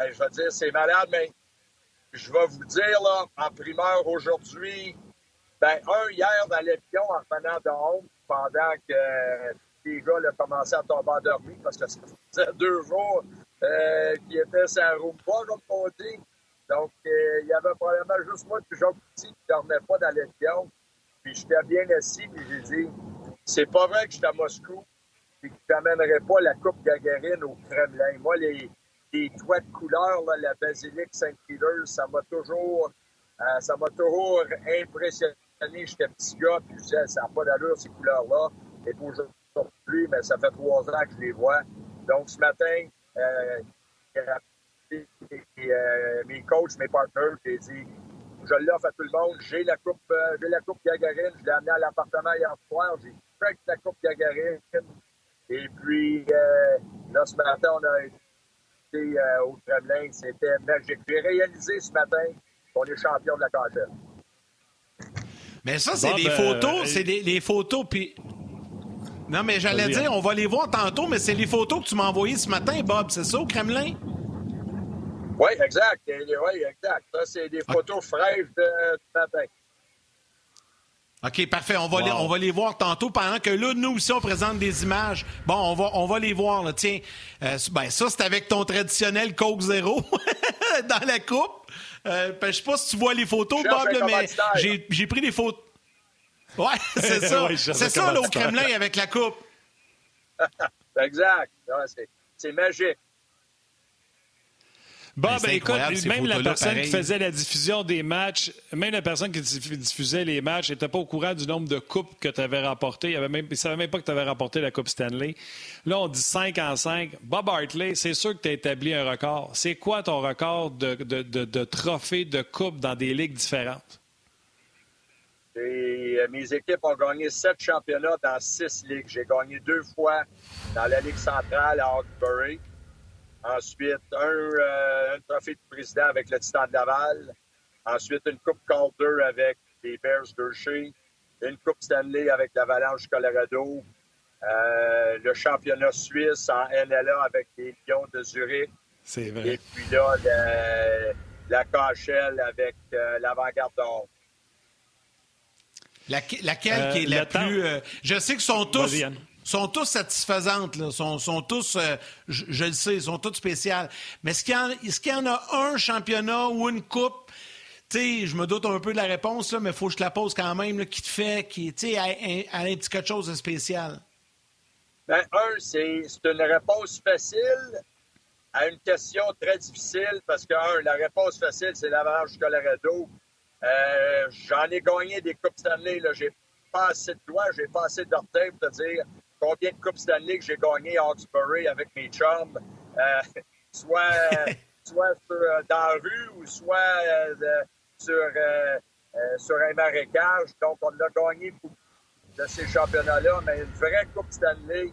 je vais dire, c'est malade, mais je vais vous dire, là, en primeur aujourd'hui, ben, un, hier, dans l'avion, en revenant de home, pendant que les gars ont commencé à tomber endormis, parce que ça faisait deux jours euh, qu'ils étaient sur la roue pas, comme on dit. Donc, euh, il y avait probablement juste moi, toujours petit, qui ne dormait pas dans l'avion. Puis j'étais bien assis, puis j'ai dit, c'est pas vrai que j'étais à Moscou et qui t'amènerait pas la Coupe Gagarine au Kremlin. Moi, les, toits de couleur, la basilique Saint-Peter, ça m'a toujours, euh, ça m'a toujours impressionné. J'étais petit gars, puis je disais, ça n'a pas d'allure, ces couleurs-là. Et aujourd'hui, mais ça fait trois ans que je les vois. Donc, ce matin, euh, euh, mes coachs, mes partenaires, j'ai dit, je l'offre à tout le monde. J'ai la coupe, euh, j'ai la coupe Gagarine. Je l'ai amenée à l'appartement hier soir. J'ai fait la coupe Gagarine. Et puis, euh, là, ce matin, on a été euh, au Kremlin. C'était magique. J'ai réalisé ce matin qu'on est champion de la KHL. Mais ça, c'est des photos. Euh, c'est des les photos. Puis. Non, mais j'allais dire, on va les voir tantôt, mais c'est les photos que tu m'as envoyées ce matin, Bob. C'est ça, au Kremlin? Oui, exact. Oui, exact. Ça, c'est des photos fraîches de, ce matin. OK, parfait. On va, les, on va les voir tantôt pendant que là, nous aussi, on présente des images. Bon, on va, on va les voir. Là. Tiens, euh, ben, ça, c'est avec ton traditionnel Coke Zéro dans la coupe. Euh, ben, je sais pas si tu vois les photos, Bob, mais j'ai pris des photos. Ouais, c'est ça. Ouais, c'est ça, là, au Kremlin avec la coupe. Exact. C'est magique. Bon, Ben, ben, écoute, même la personne qui faisait la diffusion des matchs, même la personne qui diff- diffusait les matchs n'était pas au courant du nombre de coupes que tu avais remportées. Il ne savait même pas que tu avais remporté la Coupe Stanley. Là, on dit 5 en 5. Bob Hartley, c'est sûr que tu as établi un record. C'est quoi ton record de, de, de, de trophées de coupes dans des ligues différentes? Et, euh, mes équipes ont gagné sept championnats dans six ligues. J'ai gagné deux fois dans la Ligue centrale à Hawkesbury. Ensuite, un, euh, un trophée de président avec le Titan de Laval. Ensuite, une Coupe Calder avec les Bears d'Hershey. Une Coupe Stanley avec l'Avalanche du Colorado. Euh, le championnat suisse en NLA avec les Lions de Zurich. C'est Et vrai. puis là, le- la KHL avec euh, l'Avant-Garde d'Or. Laque- laquelle Euh, qui est la plus. euh, je sais qu'ils sont tous. Sont tous satisfaisantes, là. Sont, tous, euh, je, le sais, sont toutes spéciales. Mais est-ce qu'il y, en- a un championnat ou une coupe? Tu sais, je me doute un peu de la réponse, là, mais il faut que je te la pose quand même, qui te fait, qui, tu a un petit quelque chose de spécial. Ben, un, c'est une réponse facile à une question très difficile parce que, un, la réponse facile, c'est l'Avalanche du Colorado. Euh, J'en ai gagné des Coupes Stanley. J'ai pas assez de doigts, j'ai pas assez d'orteils pour te dire combien de Coupes Stanley que j'ai gagné à Hawkesbury avec mes chums? Euh, soit soit sur, euh, dans la rue ou soit euh, sur, sur un marécage. Donc, on a gagné beaucoup de ces championnats-là, mais une vraie Coupe Stanley,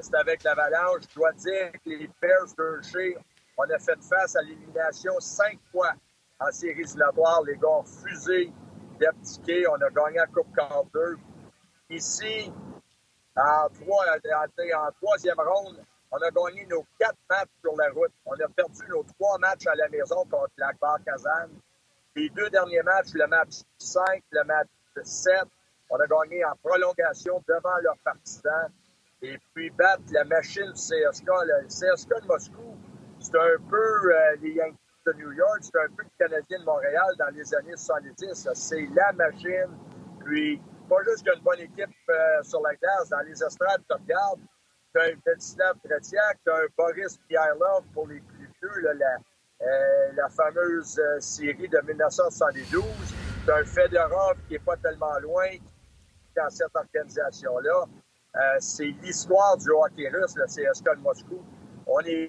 c'est avec l'Avalanche. Je dois dire que les Bears d'Hershey, on a fait face à l'élimination cinq fois en séries éliminatoires. Les gars ont refusé d'abdiquer. On a gagné la Coupe Calder. Ici, en, trois, en, en troisième ronde, on a gagné nos quatre matchs sur la route. On a perdu nos trois matchs à la maison contre la Kazan. Les deux derniers matchs, le match 5, le match 7, on a gagné en prolongation devant leurs partisans. Et puis battre la machine du CSK. Le CSK de Moscou, c'est un peu euh, les Yankees de New York, c'est un peu le Canadien de Montréal dans les années 70. C'est la machine. Puis, pas juste qu'il y a une bonne équipe euh, sur la glace, dans les estrades, tu regardes, tu as un Vladislav Tretiak, tu as un Boris Piailov pour les plus vieux, euh, la fameuse euh, série de 1972. Tu as un Fedorov qui n'est pas tellement loin dans cette organisation-là. C'est l'histoire du hockey russe, le CSK de Moscou. On est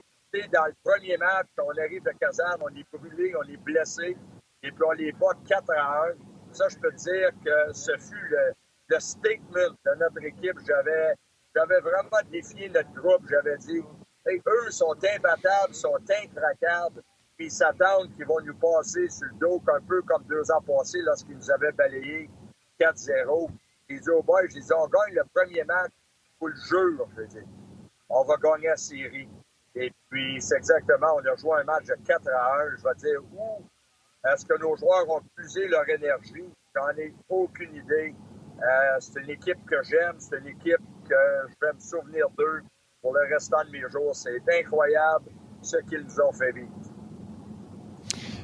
dans le premier match, on arrive de Kazan, on est brûlé, on est blessé, et puis on les bat 4 à 1. Ça, je peux te dire que ce fut le, statement de notre équipe. J'avais, j'avais vraiment défié notre groupe. J'avais dit, eux sont imbattables, sont intraquables, puis ils s'attendent qu'ils vont nous passer sur le dos, un peu comme deux ans passés lorsqu'ils nous avaient balayé 4-0. J'ai dit aux boys, dit, on gagne le premier match, pour le jure, je dis. On va gagner la série. Et puis, c'est exactement, on a joué un match de 4 à 1. Je vais dire, où est-ce que nos joueurs ont puisé leur énergie? J'en ai aucune idée. Euh, c'est une équipe que j'aime, c'est une équipe que je vais me souvenir d'eux pour le restant de mes jours. C'est incroyable ce qu'ils nous ont fait vivre.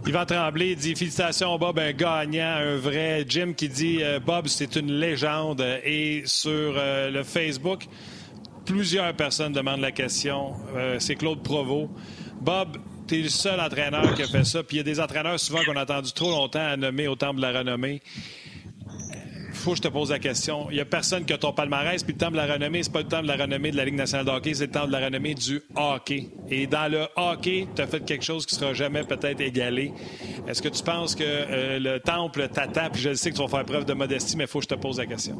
Yvan Tremblay dit Félicitations, Bob, un gagnant, un vrai. Jim qui dit euh, Bob, c'est une légende. Et sur euh, le Facebook, plusieurs personnes demandent la question. C'est Claude Provost. Bob, tu es le seul entraîneur qui a fait ça. Puis il y a des entraîneurs souvent qu'on a attendu trop longtemps à nommer au temple de la renommée. faut que je te pose la question. Il n'y a personne qui a ton palmarès, puis le temps de la renommée, c'est pas le temps de la renommée de la Ligue nationale de c'est le temps de la renommée du hockey. Et dans le hockey, tu as fait quelque chose qui sera jamais peut-être égalé. Est-ce que tu penses que euh, le temple t'attend, je sais que tu vas faire preuve de modestie, mais il faut que je te pose la question.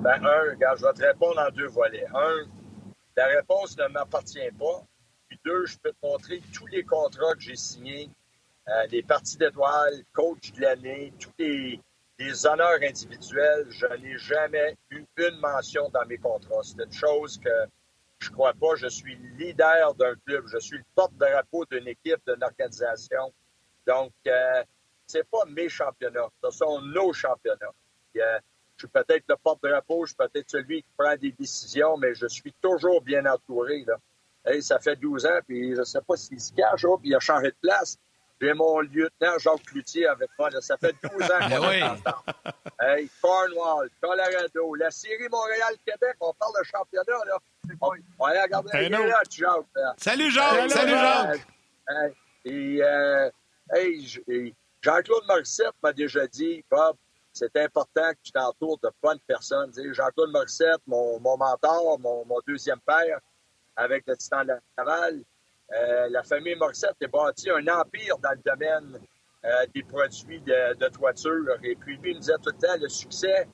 Ben, un, je vais te répondre en deux volets. Un, la réponse ne m'appartient pas. Je peux te montrer tous les contrats que j'ai signés, euh, les parties d'étoiles, coach de l'année, tous les, honneurs individuels. Je n'ai jamais eu une mention dans mes contrats. C'est une chose que je crois pas. Je suis leader d'un club. Je suis le porte-drapeau d'une équipe, d'une organisation. Donc, euh, c'est pas mes championnats. Ce sont nos championnats. Euh, je suis peut-être le porte-drapeau, je suis peut-être celui qui prend des décisions, mais je suis toujours bien entouré. Là. Hey, ça fait 12 ans, puis je ne sais pas s'il se cache, oh, puis il a changé de place. J'ai mon lieutenant Jacques Cloutier avec moi. Ça fait 12 ans Ben qu'on oui. est ensemble. Hey, Cornwall, Colorado, la série Montréal-Québec, on parle de championnat, là. On, on va aller regarder Ben les non. là, Jacques. là. Salut Jacques! Hey, Salut Jacques! hey, et, euh, hey, Jean-Claude Morissette m'a déjà dit, Bob, c'est important que tu t'entoures de bonnes personnes. Jean-Claude Morissette, mon, mon mentor, mon, mon deuxième père, avec le titan de Laval, euh, la famille Morissette a bâti un empire dans le domaine euh, des produits de, toiture. Et puis, lui, il nous disait tout le temps, le succès,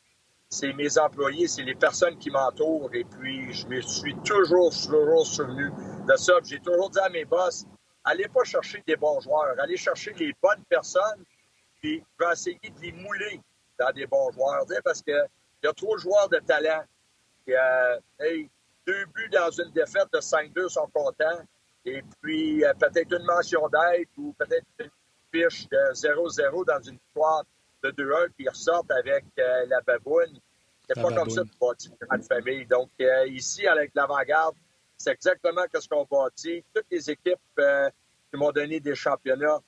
c'est mes employés, c'est les personnes qui m'entourent. Et puis, je me suis toujours, toujours souvenu de ça. J'ai toujours dit à mes boss, allez pas chercher des bons joueurs, allez chercher les bonnes personnes, puis je vais essayer de les mouler dans des bons joueurs. Parce qu'il y a trop de joueurs de talent. Puis, euh, hey, deux buts dans une défaite de 5-2 sont contents. Et puis, euh, peut-être une mention d'aide ou peut-être une fiche de 0-0 dans une victoire de 2-1, puis ils ressortent avec euh, la baboune. C'est pas comme ça tu bâtis une grande famille. Donc, euh, ici, avec l'avant-garde, c'est exactement ce qu'on bâtit. Toutes les équipes euh, qui m'ont donné des championnats,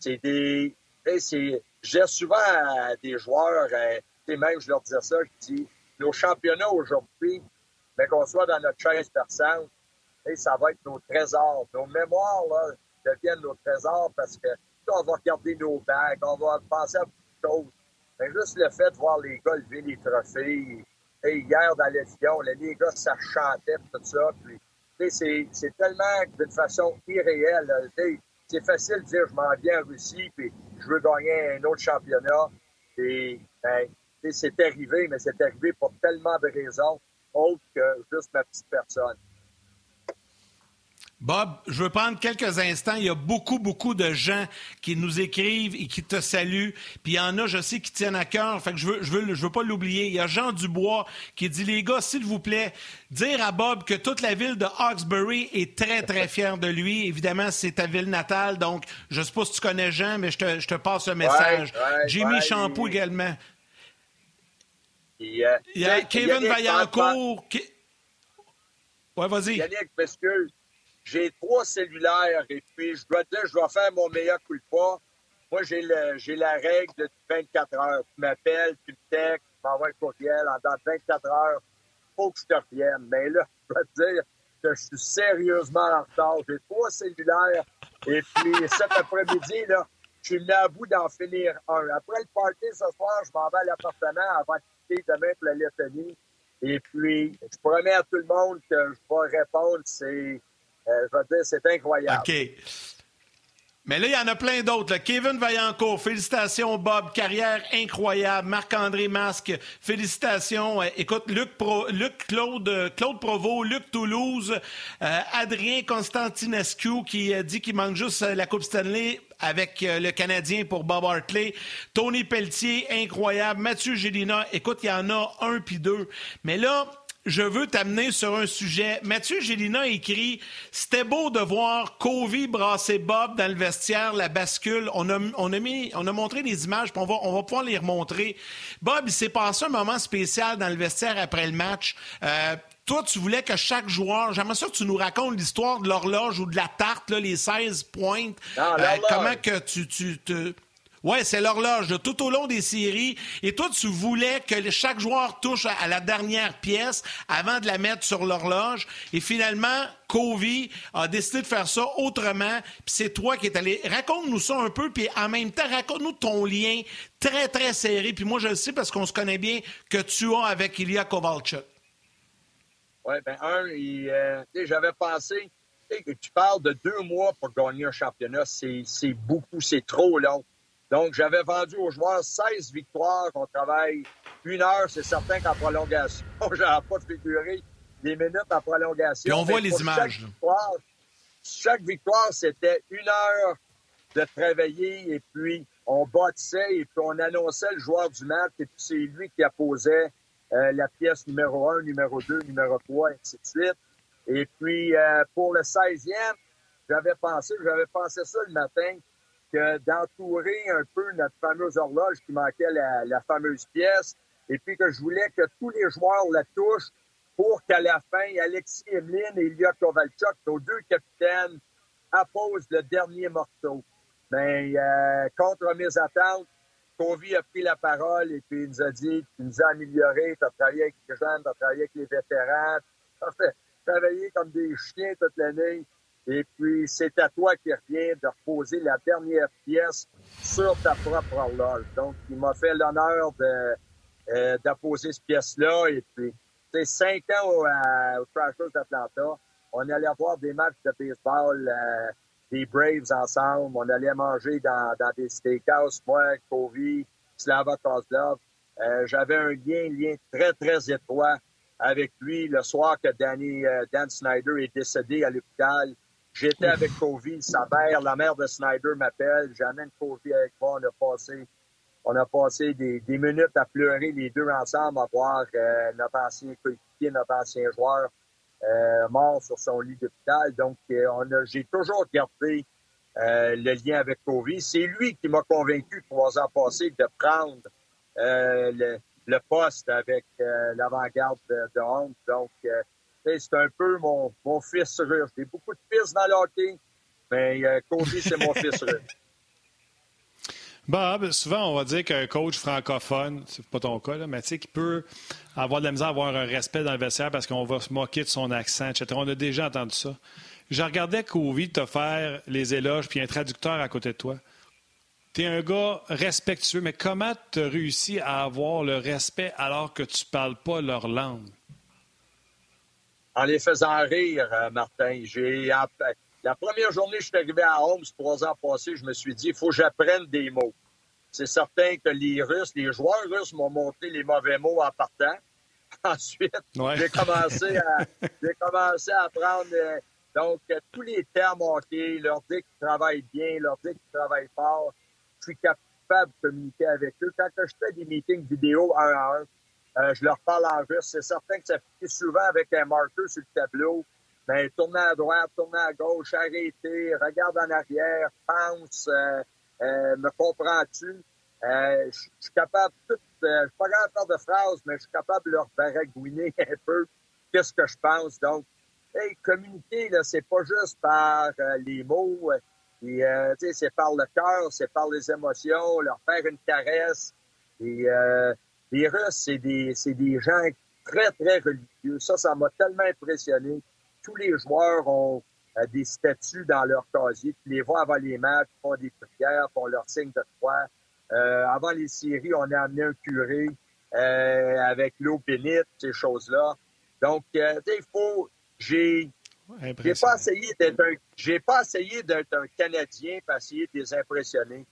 c'est des. J'ai souvent à des joueurs, sais, même je leur disais ça, je dis, nos championnats aujourd'hui, mais qu'on soit dans notre chaise versante, hey, ça va être nos trésors. Nos mémoires là, deviennent nos trésors parce que on va regarder nos bagues, on va penser à beaucoup de choses. Juste le fait de voir les gars lever les trophées, hey, hier dans l'avion, les gars, ça chantait, tout ça. Puis, c'est, tellement d'une façon irréelle. C'est facile de dire je m'en viens en Russie, puis je veux gagner un autre championnat. Et ben, c'est arrivé, mais c'est arrivé pour tellement de raisons autres que juste ma petite personne. Bob, je veux prendre quelques instants. Il y a beaucoup, beaucoup de gens qui nous écrivent et qui te saluent. Puis il y en a, je sais, qui tiennent à cœur. Fait que je veux, je veux, je veux pas l'oublier. Il y a Jean Dubois qui dit, les gars, s'il vous plaît, dire à Bob que toute la ville de Hawkesbury est très, très fière de lui. Évidemment, c'est ta ville natale. Donc, je sais pas si tu connais Jean, mais je te, je te passe le message. ouais, Jimmy ouais, Champoux oui. également. Euh, Il y a Kevin Yannick, Vaillancourt. qui- Ouais, vas-y. Yannick, m'excuse. J'ai trois cellulaires et puis je dois te dire, je dois faire mon meilleur coup de pas. Moi, j'ai le- j'ai la règle de 24 heures. Tu m'appelles, tu me textes, tu m'envoies un courriel. En dans 24 heures, faut que je te revienne. Mais là, je dois te dire que je suis sérieusement en retard. J'ai trois cellulaires et puis cet après-midi, là, je suis venu à bout d'en finir un. Après le party ce soir, je m'en vais à l'appartement avant quitter demain pour la Lettonie. Et puis, je promets à tout le monde que je vais répondre. C'est, euh, je vais dire, c'est incroyable. OK. Mais là, il y en a plein d'autres. Kevin Vaillancourt, félicitations, Bob. Carrière incroyable. Marc-André Masque, félicitations. Euh, écoute, Luc, Pro- Luc Claude, euh, Claude Provost, Luc Toulouse, euh, Adrien Constantinescu qui euh, dit qu'il manque juste la Coupe Stanley avec le Canadien pour Bob Hartley. Tony Pelletier, incroyable. Mathieu Gélina, écoute, il y en a un puis deux. Mais là, je veux t'amener sur un sujet. Mathieu Gélina a écrit C'était beau de voir Covey brasser Bob dans le vestiaire, la bascule. On a, on a, mis, on a montré des images, puis on va, on va pouvoir les remontrer. Bob, il s'est passé un moment spécial dans le vestiaire après le match. Euh, toi, tu voulais que chaque joueur, j'aimerais ça que tu nous racontes l'histoire de l'horloge ou de la tarte, là, les 16 pointes. Non, Euh, comment que tu, tu te. Ouais, c'est l'horloge tout au long des séries. Et toi, tu voulais que chaque joueur touche à, la dernière pièce avant de la mettre sur l'horloge. Et finalement, Covey a décidé de faire ça autrement. Puis c'est toi qui es allé. Raconte-nous ça un peu. Puis en même temps, raconte-nous ton lien très, très serré. Puis moi, je le sais parce qu'on se connaît bien que tu as avec Ilya Kovalchuk. Oui, ben un, euh, j'avais pensé, tu parles de deux mois pour gagner un championnat, c'est beaucoup, c'est trop long. Donc, j'avais vendu aux joueurs 16 victoires, qu'on travaille une heure, c'est certain qu'en prolongation, j'avais pas figuré des minutes en prolongation. Puis on voit les images, Chaque victoire, chaque victoire, c'était une heure de travailler et puis on bâtissait et puis on annonçait le joueur du match et puis c'est lui qui apposait euh, la pièce numéro 1, numéro 2, numéro 3, ainsi de suite. Et puis euh, pour le 16e, j'avais pensé, j'avais pensé ça le matin, d'entourer un peu notre fameuse horloge qui manquait la, fameuse pièce, et puis que je voulais que tous les joueurs la touchent pour qu'à la fin, Alexis Emeline et Ilya Kovalchuk, nos deux capitaines, apposent le dernier morceau. Mais euh, contre mes attentes, Covey a pris la parole et puis il nous a dit Tu nous as amélioré, tu as travaillé avec les jeunes, tu as travaillé avec les vétérans, tu as fait travailler comme des chiens toute l'année. Et puis, c'est à toi qui revient de reposer la dernière pièce sur ta propre horloge. Donc, il m'a fait l'honneur de, euh, cette pièce-là. Et puis, c'est cinq ans au, euh, au Trashers d'Atlanta. On allait voir des matchs de baseball, euh, des Braves ensemble. On allait manger dans, dans des steakhouse, moi, Covey, Slava Kozlov. Euh, j'avais un lien, lien très, très étroit avec lui le soir que Danny, euh, Dan Snyder est décédé à l'hôpital. J'étais avec Covey, sa mère, la mère de Snyder m'appelle. J'amène Covey avec moi. On a passé, on a passé des, des minutes à pleurer les deux ensemble à voir euh, notre ancien coéquipier, notre ancien joueur euh, mort sur son lit d'hôpital. Donc, euh, on a, j'ai toujours gardé euh, le lien avec Covey. C'est lui qui m'a convaincu trois ans passés de prendre euh, le, le, poste avec euh, l'avant-garde de, de. Donc, c'est un peu mon, mon fils russe. J'ai beaucoup de fils dans le hockey, mais euh, Covey, c'est mon fils russe. Bob, souvent, on va dire qu'un coach francophone, c'est pas ton cas, là, mais tu sais, qui peut avoir de la misère à avoir un respect dans le vestiaire parce qu'on va se moquer de son accent, etc. On a déjà entendu ça. Je regardais Covey te faire les éloges puis un traducteur à côté de toi. Tu es un gars respectueux, mais comment tu as réussi à avoir le respect alors que tu parles pas leur langue? En les faisant rire, euh, Martin. J'ai la première journée que je suis arrivé à Holmes, trois ans passés, je me suis dit, il faut que j'apprenne des mots. C'est certain que les Russes, les joueurs russes m'ont montré les mauvais mots en partant. Ensuite, ouais. j'ai commencé à, j'ai commencé à apprendre, euh, donc, euh, tous les termes hockey, leur dire qu'ils travaillent bien, leur dire qu'ils travaillent fort. Je suis capable de communiquer avec eux. Quand je fais des meetings vidéo un à un, euh, je leur parle en russe. C'est certain que ça fait souvent avec un marqueur sur le tableau. Mais tourner à droite, tourner à gauche, arrêter, regarde en arrière, pense, euh, euh, me comprends-tu? Euh, je suis capable, tout, euh, je suis pas capable de faire de phrases, mais je suis capable de leur baragouiner un peu qu'est-ce que je pense. Donc, hey, communiquer, là, c'est pas juste par euh, les mots, et, c'est par le cœur, c'est par les émotions, leur faire une caresse. Et les Russes, c'est des, des gens très, très religieux. Ça, ça m'a tellement impressionné tous les joueurs ont euh, des statues dans leur casier. Tu les vois avant les matchs, font des prières, font leur signe de croix. Euh, avant les séries, on a amené un curé euh, avec l'eau bénite, ces choses-là. Donc, il faut. J'ai. J'ai pas essayé d'être un. J'ai pas essayé d'être un Canadien pour essayer de les impressionner.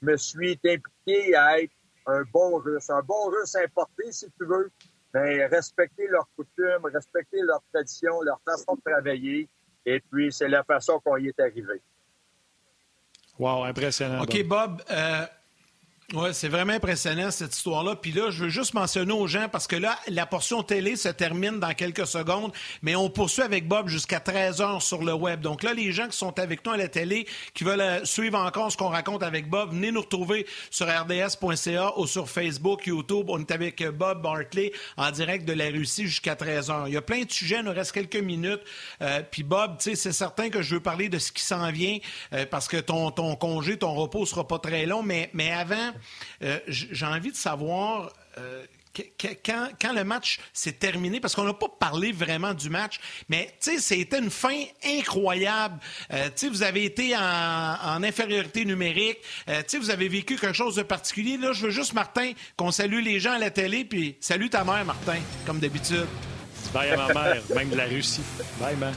Je me suis impliqué à être un bon russe. Un bon russe importé, si tu veux, mais respecter leurs coutumes, respecter leurs traditions, leur façon de travailler. Et puis, c'est la façon qu'on y est arrivé. Wow, impressionnant. OK, Bob, euh, oui, c'est vraiment impressionnant cette histoire-là. Puis là, je veux juste mentionner aux gens, parce que là, la portion télé se termine dans quelques secondes, mais on poursuit avec Bob jusqu'à 13 heures sur le web. Donc là, les gens qui sont avec nous à la télé, qui veulent euh, suivre encore ce qu'on raconte avec Bob, venez nous retrouver sur rds.ca ou sur Facebook, YouTube. On est avec Bob Bartley en direct de la Russie jusqu'à 13 heures. Il y a plein de sujets, il nous reste quelques minutes. Euh, puis Bob, tu sais, c'est certain que je veux parler de ce qui s'en vient, euh, parce que ton, ton congé, ton repos sera pas très long, mais, mais avant... Euh, J'ai envie de savoir. Euh, quand, quand, le match s'est terminé, parce qu'on n'a pas parlé vraiment du match, mais c'était une fin incroyable. Euh, vous avez été en, en infériorité numérique, euh, vous avez vécu quelque chose de particulier. Là, je veux juste, Martin, qu'on salue les gens à la télé, puis salue ta mère, Martin, comme d'habitude. Bye à ma mère, même de la Russie. Bye, man.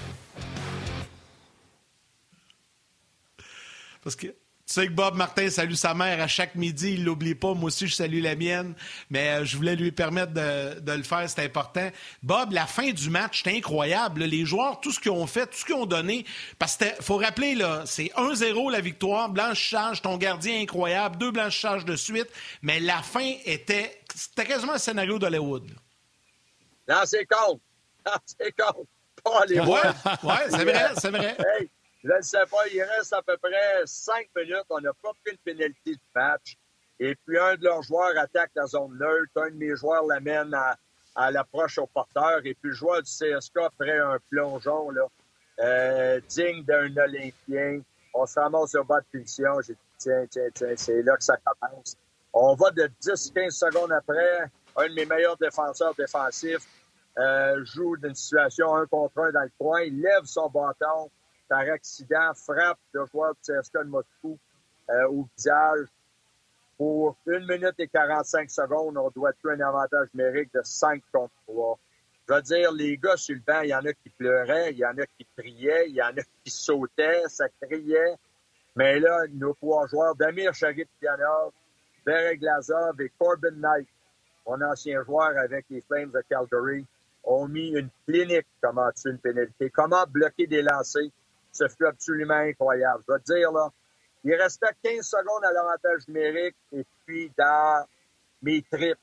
Parce que tu sais que Bob Martin salue sa mère à chaque midi, il l'oublie pas. Moi aussi, je salue la mienne, mais euh, je voulais lui permettre de, de le faire, c'est important. Bob, la fin du match, c'était incroyable. Les joueurs, tout ce qu'ils ont fait, tout ce qu'ils ont donné, parce qu'il faut rappeler, là, c'est 1-0 la victoire, blanchissage, ton gardien incroyable, deux blanchissages de suite, mais la fin était, c'était quasiment un scénario d'Hollywood. Non, c'est con. Non, c'est con. Pas les ouais, ouais c'est vrai, c'est vrai. Hey. Je ne sais pas, il reste à peu près cinq minutes. On n'a pas pris une pénalité de match. Et puis, un de leurs joueurs attaque la zone neutre. Un de mes joueurs l'amène à, l'approche au porteur. Et puis, le joueur du CSK ferait un plongeon euh, digne d'un Olympien. On se ramasse au bas de punition. J'ai dit, tiens, tiens, tiens, c'est là que ça commence. On va de 10-15 secondes après. Un de mes meilleurs défenseurs défensifs euh, joue d'une situation un contre un dans le coin. Il lève son bâton par accident, frappe le joueur de CSKA de Moscou euh, au visage. Pour 1 minute et 45 secondes, on doit tuer un avantage numérique de 5 contre 3. Je veux dire, les gars sur le banc, il y en a qui pleuraient, il y en a qui priaient, il y en a qui sautaient, ça criait. Mais là, nos trois joueurs, Damir Sharif-Pianov, Derek Glazov et Corbin Knight, mon ancien joueur avec les Flames de Calgary, ont mis une clinique comment tuer une pénalité, comment bloquer des lancers. Ce fut absolument incroyable. Je veux dire, là, il restait 15 secondes à l'avantage numérique et puis dans mes tripes,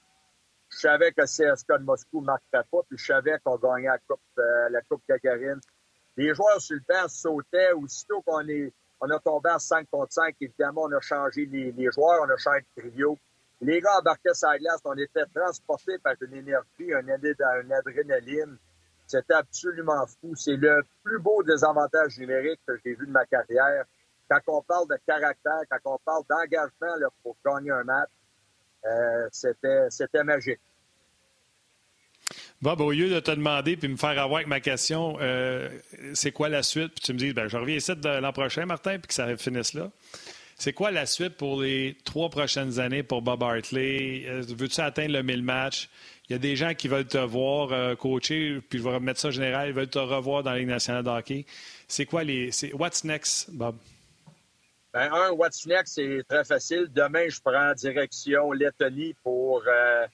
je savais que CSK de Moscou ne marquerait pas, puis je savais qu'on gagnait la Coupe, euh, Gagarine. Les joueurs sur le banc sautaient. Aussitôt qu'on est, on a tombé en 5 contre 5, évidemment, on a changé les, les joueurs, on a changé de trio. Les gars embarquaient sur la glace, on était transportés par une énergie, une, une adrénaline. C'était absolument fou. C'est le plus beau désavantage numérique que j'ai vu de ma carrière. Quand on parle de caractère, quand on parle d'engagement pour gagner un match, euh, c'était magique. Bob, au lieu de te demander puis me faire avoir avec ma question, euh, c'est quoi la suite? Puis tu me dis, ben, je reviens ici l'an prochain, Martin, puis que ça finisse là. C'est quoi la suite pour les trois prochaines années pour Bob Hartley? Euh, veux-tu atteindre le 1000 matchs? Il y a des gens qui veulent te voir coacher, puis je vais remettre ça général, ils veulent te revoir dans la Ligue nationale de hockey. C'est quoi les. What's next, Bob? Ben, un, what's next, c'est très facile. Demain, je prends direction Lettonie pour euh,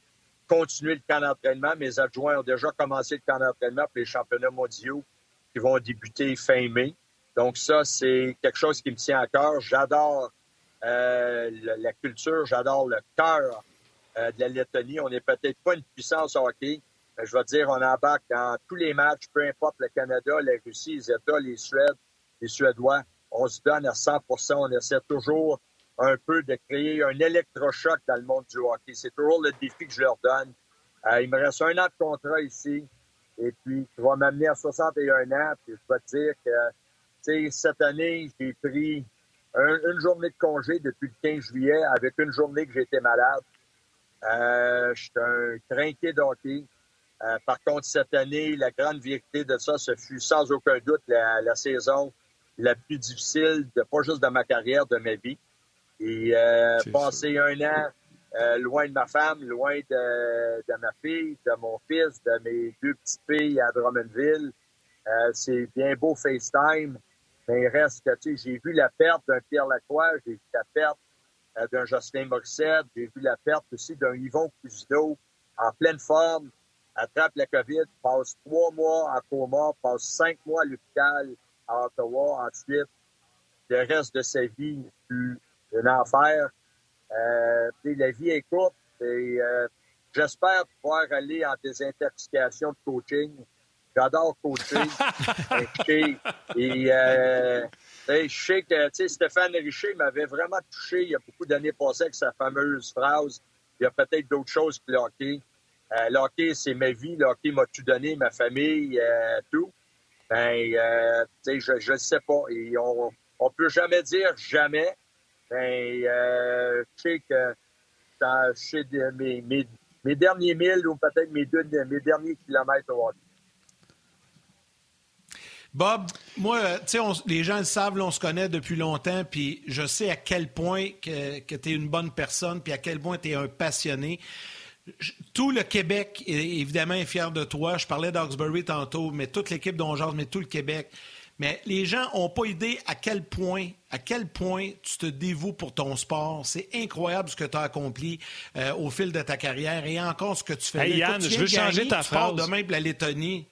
continuer le camp d'entraînement. Mes adjoints ont déjà commencé le camp d'entraînement pour les championnats mondiaux qui vont débuter fin mai. Donc ça, c'est quelque chose qui me tient à cœur. J'adore euh, la culture, j'adore le cœur euh, de la Lettonie. On n'est peut-être pas une puissance hockey, mais je vais dire, on embarque dans tous les matchs, peu importe le Canada, la Russie, les États, les Suèdes, les Suédois on se donne à 100% On essaie toujours un peu de créer un électrochoc dans le monde du hockey. C'est toujours le défi que je leur donne. Euh, il me reste un an de contrat ici. Et puis, tu vas m'amener à 61 ans. Puis, je vais te dire que, cette année, j'ai pris une journée de congé depuis le 15 juillet avec une journée que j'étais malade. Euh, je suis un trinqué d'hockey. Euh, par contre, cette année, la grande vérité de ça, ce fut sans aucun doute la saison la plus difficile, de, pas juste de ma carrière, de ma vie. Et euh, passer un an euh, loin de ma femme, loin de, de, ma fille, de mon fils, de mes deux petites filles à Drummondville, euh, c'est bien beau FaceTime, mais il reste que, tu sais, j'ai vu la perte d'un Pierre Lacroix, j'ai vu la perte d'un Jocelyn Morissette, j'ai vu la perte aussi d'un Yvon Cousineau en pleine forme, attrape la COVID, passe trois mois en coma, passe cinq mois à l'hôpital, à Ottawa. Ensuite, le reste de sa vie fut un enfer. Euh, la vie est courte et euh, j'espère pouvoir aller en désintoxication de coaching. J'adore coacher. et euh, je sais que Stéphane Richer m'avait vraiment touché il y a beaucoup d'années passées avec sa fameuse phrase il y a peut-être d'autres choses que le. Euh, c'est ma vie. Le hockey m'a tout donné, ma famille, euh, tout. Ben, euh, je ne sais pas. Et on ne peut jamais dire jamais. Ben, je sais que dans, mes, mes, derniers milles ou peut-être mes, deux, derniers kilomètres au hockey. Bob, moi, tu sais, les gens le savent, on se connaît depuis longtemps, puis je sais à quel point que, que tu es une bonne personne, puis à quel point tu es un passionné tout le Québec, évidemment, est fier de toi. Je parlais d'Oxbury tantôt, mais toute l'équipe d'Ongeance, mais tout le Québec. Mais les gens n'ont pas idée à quel point, à quel point tu te dévoues pour ton sport. C'est incroyable ce que tu as accompli euh, au fil de ta carrière et encore ce que tu fais. Hey, Yann, je veux changer ta phrase. demain pour la Lettonie.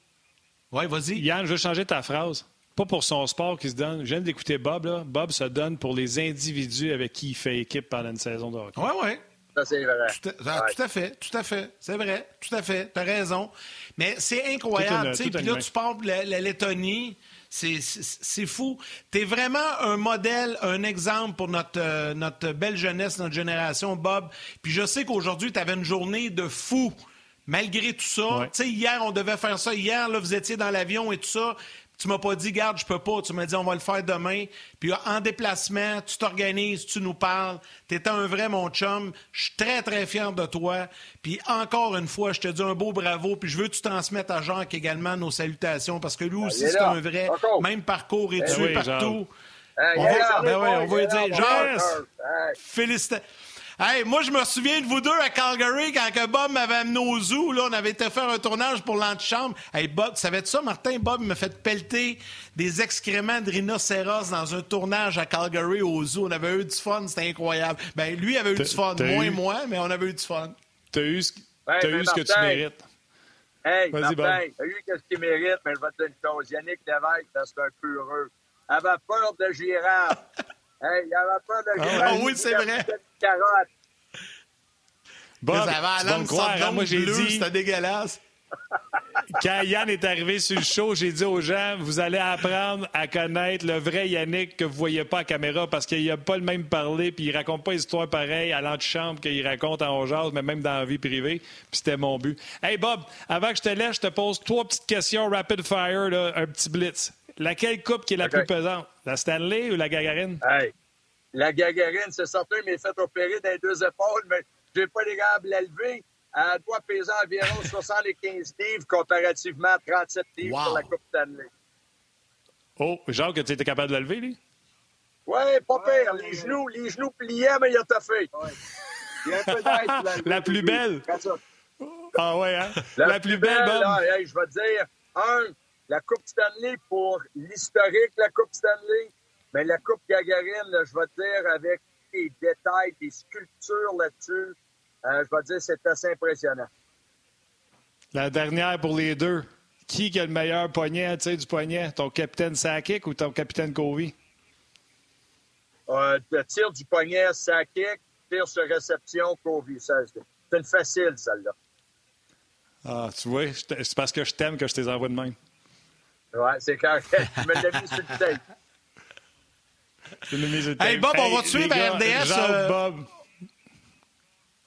Oui, vas-y. Yann, je veux changer ta phrase. Pas pour son sport qui se donne. Je viens d'écouter Bob. Là. Bob se donne pour les individus avec qui il fait équipe pendant une saison de hockey. Oui, oui c'est vrai. Tout à, tout à, fait, tout à fait. C'est vrai, tout à fait. T'as raison. Mais c'est incroyable. Puis là, tu parles de la, Lettonie. C'est fou. Tu es vraiment un modèle, un exemple pour notre, euh, notre belle jeunesse, notre génération, Bob. Puis je sais qu'aujourd'hui, tu avais une journée de fou. Malgré tout ça, sais, hier, on devait faire ça. Hier, là, vous étiez dans l'avion et tout ça. Tu m'as pas dit, garde, je peux pas. Tu m'as dit, on va le faire demain. Puis en déplacement, tu t'organises, tu nous parles. Tu étais un vrai mon chum. Je suis très, très fier de toi. Puis encore une fois, je te dis un beau bravo. Puis je veux que tu transmettes à Jacques également nos salutations parce que lui Ah, aussi, c'est un vrai. Même parcours étudié oui, partout. On va- ben ouais, on va hey, lui dire, hey, Félicitations. Hey, moi, je me souviens de vous deux à Calgary quand que Bob m'avait amené au zoo. Là, on avait été faire un tournage pour l'antichambre. Hey, Bob, savais-tu ça, Martin? Bob m'a fait pelleter des excréments de rhinocéros dans un tournage à Calgary au zoo. On avait eu du fun, c'était incroyable. Ben, lui avait eu du fun. Moins eu- moi, mais on avait eu du fun. T'as eu ce, Ouais, mais eu ce que tu mérites. Hey, Martin, t'as eu qu'est-ce qu'il mérite, mais je vais te dire une chose. Yannick Lévesque, c'est un peu heureux. Il avait peur de girafe. hey, il avait peur de Ah? Oui, c'est vrai. une carotte. Bob, ça croire, sorte hein, moi, j'ai dit, c'était dégueulasse. quand Yann est arrivé sur le show, j'ai dit aux gens, vous allez apprendre à connaître le vrai Yannick que vous voyez pas à caméra parce qu'il n'a pas le même parler puis il raconte pas une histoire pareille à l'antichambre qu'il raconte en jazz, mais même dans la vie privée. Puis c'était mon but. Hey Bob, avant que je te laisse, je te pose trois petites questions rapid fire, là, un petit blitz. Laquelle coupe qui est la plus pesante? La Stanley ou la Gagarine? Hey, la gagarine, c'est certain, mais fait opérer dans les deux épaules, mais j'ai pas les gars à la lever. Elle doit peser environ 75 livres comparativement à 37 livres Wow. pour la Coupe Stanley. Oh, Jacques, tu étais capable de la lever, lui? Ouais, pas pire. Les genoux, les genoux pliés, mais il a toffé. Il y a un peu d'aide pour la La plus belle. Ah ouais, hein? La, plus belle, Bob. là, hey, je vais te dire, un, la Coupe Stanley pour l'historique, la Coupe Stanley, mais la Coupe Gagarine, là, je vais te dire, avec des détails, des sculptures là-dessus, euh, je vais te dire, c'est assez impressionnant. La dernière pour les deux. Qui a le meilleur poignet, tu sais, du poignet? Ton capitaine Sakic ou ton capitaine Covey? Euh, le tir du poignet, ça kick, tir sur réception, Covey. Ça, C'est une facile, celle-là. Ah, tu vois, c'est parce que je t'aime que je t'ai envoyé de même. Ouais, c'est correct. Je me l'ai mis sur le tape. Au Hey, tape. Bob, on va te suivre à RDS, euh, Bob.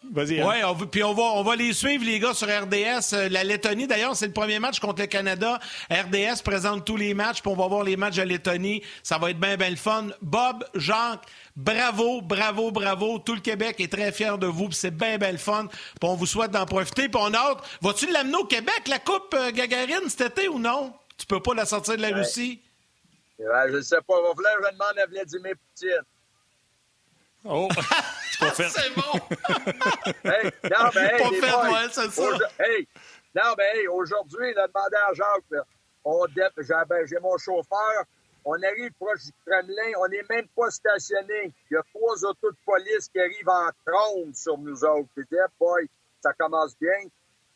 Vas-y. hein. Oui, puis on va, on va les suivre, les gars, sur RDS. Euh, La Lettonie, d'ailleurs, c'est le premier match contre le Canada. RDS présente tous les matchs, puis on va voir les matchs de Lettonie. Ça va être bien, bien le fun. Bob, Jacques, bravo, bravo, bravo. Tout le Québec est très fier de vous, puis c'est bien, bien le fun. Puis on vous souhaite d'en profiter, puis on a hâte. Vas-tu l'amener au Québec, la Coupe euh, Gagarine, cet été ou non? Tu peux pas la sortir de la Russie? Ouais, je ne sais pas. Va falloir que je demande à Vladimir Poutine. Oh, c'est pas fait. C'est bon! Hey, non, mais hey, Pas fait, boys, ouais, c'est ça. aujourd- Hey, non, mais hey, aujourd'hui, il a demandé à Jacques, là, on dé- j'ai ben, j'ai mon chauffeur, on arrive proche du Kremlin, on n'est même pas stationné. Il y a trois autos de police qui arrivent en trombe sur nous autres. Boy, ça commence bien.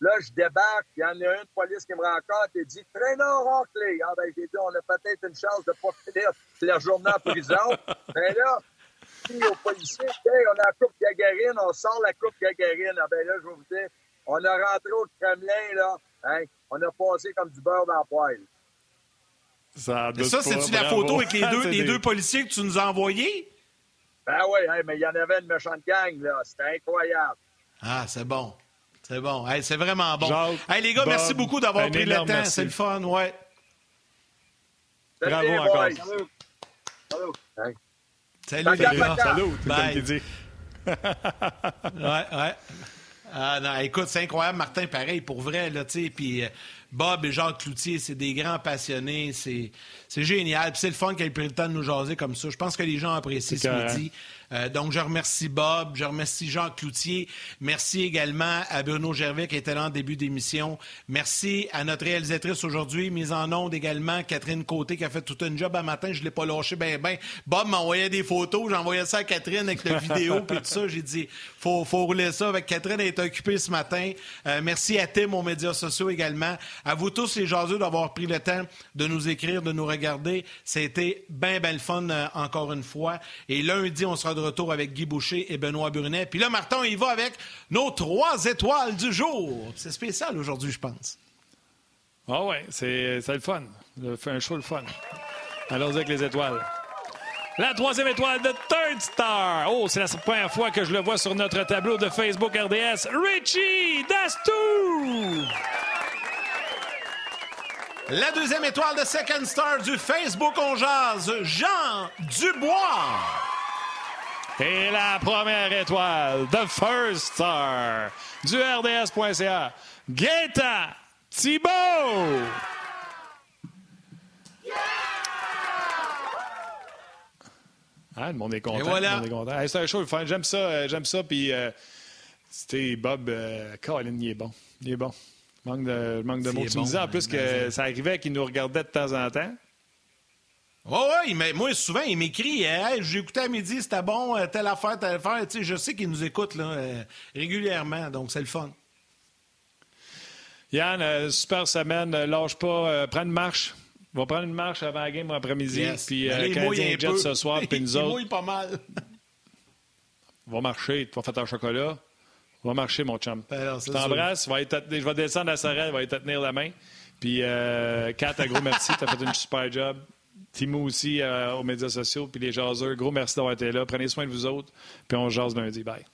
Là, je débarque, il y en a une police qui me rencontre et dit Traîneur Rockley. Ah, ben, j'ai dit, on a peut-être une chance de ne pas finir la journée en prison. Mais là, dit aux policiers, Hey, on a la Coupe Gagarine, on sort la Coupe Gagarine. Ah ben là, je vais vous dire, on a rentré au Kremlin, là, hein, on a passé comme du beurre dans la poêle. Ça, ça, c'est-tu la photo avec les deux, les policiers que tu nous as envoyés? Ben oui, hey, mais il y en avait une méchante gang, là. C'était incroyable. Ah, c'est bon. C'est bon. Hey, c'est vraiment bon. Jacques, hey, les gars, Bob, merci beaucoup d'avoir pris le temps. C'est le fun, ouais. Salut, Bravo encore. Salut. Salut, Bye, les gars. Salut, Bye. Ouais, ouais. Ah non, écoute, c'est incroyable, Martin, pareil, pour vrai, là, tu sais, puis euh, Bob et Jacques Cloutier, c'est des grands passionnés, c'est c'est génial, puis c'est le fun qu'ils aient pris le temps de nous jaser comme ça. Je pense que les gens apprécient ce midi. Euh, donc, je remercie Bob, je remercie Jacques Cloutier. Merci également à Bruno Gervais qui était là en début d'émission. Merci à notre réalisatrice aujourd'hui, mise en onde également, Catherine Côté, qui a fait tout un job à matin. Je ne l'ai pas lâché ben ben. Bob m'envoyait des photos, j'envoyais ça à Catherine avec la vidéo puis tout ça. J'ai dit, faut, faut rouler ça avec Catherine. Elle est occupée ce matin. Euh, merci à Tim aux médias sociaux également. À vous tous les jaseux d'avoir pris le temps de nous écrire, de nous regarder. C'était bien, bien le fun euh, encore une fois. Et lundi, on sera de retour avec Guy Boucher et Benoît Brunet. Puis là, Martin, il va avec nos trois étoiles du jour. C'est spécial aujourd'hui, je pense. Ah ouais, c'est le fun. Un show le fun. Allons-y avec les étoiles. La troisième étoile de Third Star. Oh, c'est la première fois que je le vois sur notre tableau de Facebook RDS. Richie Dastou! La deuxième étoile de Second Star du Facebook On Jazz, Jean Dubois. Et la première étoile, The First Star du RDS.ca, Gaëtan Thibault. Ah, le monde est content. Et voilà. le monde est content. Hey, c'est un show. J'aime ça, euh, j'aime ça. Puis, euh, c'était Bob, euh, Colin, il est bon. Il est bon. Manque de, manque de mots. Tu bon, me disais en hein, plus que ça arrivait qu'il nous regardait de temps en temps. Ouais, ouais, il m'a- moi, souvent, il m'écrit Hey, j'ai écouté à midi, c'était bon, euh, telle affaire, telle affaire. Tu sais, je sais qu'il nous écoute là, euh, régulièrement, donc c'est le fun. Yann, euh, super semaine. Lâche pas. euh, prends une marche. Va prendre une marche avant la game après-midi. Yes. Puis, Canadien un Jet peu. ce soir. Puis nous autres, pas mal. va marcher. Tu vas faire ton chocolat. Va marcher, mon chum. Ben Je t'embrasse. Je vais descendre à Sorel. Va te tenir la main. Puis, euh, Kat, un gros merci. Tu as fait une super job. Timo aussi euh, aux médias sociaux. Puis les jaseurs, gros merci d'avoir été là. Prenez soin de vous autres. Puis on se jase lundi. Bye.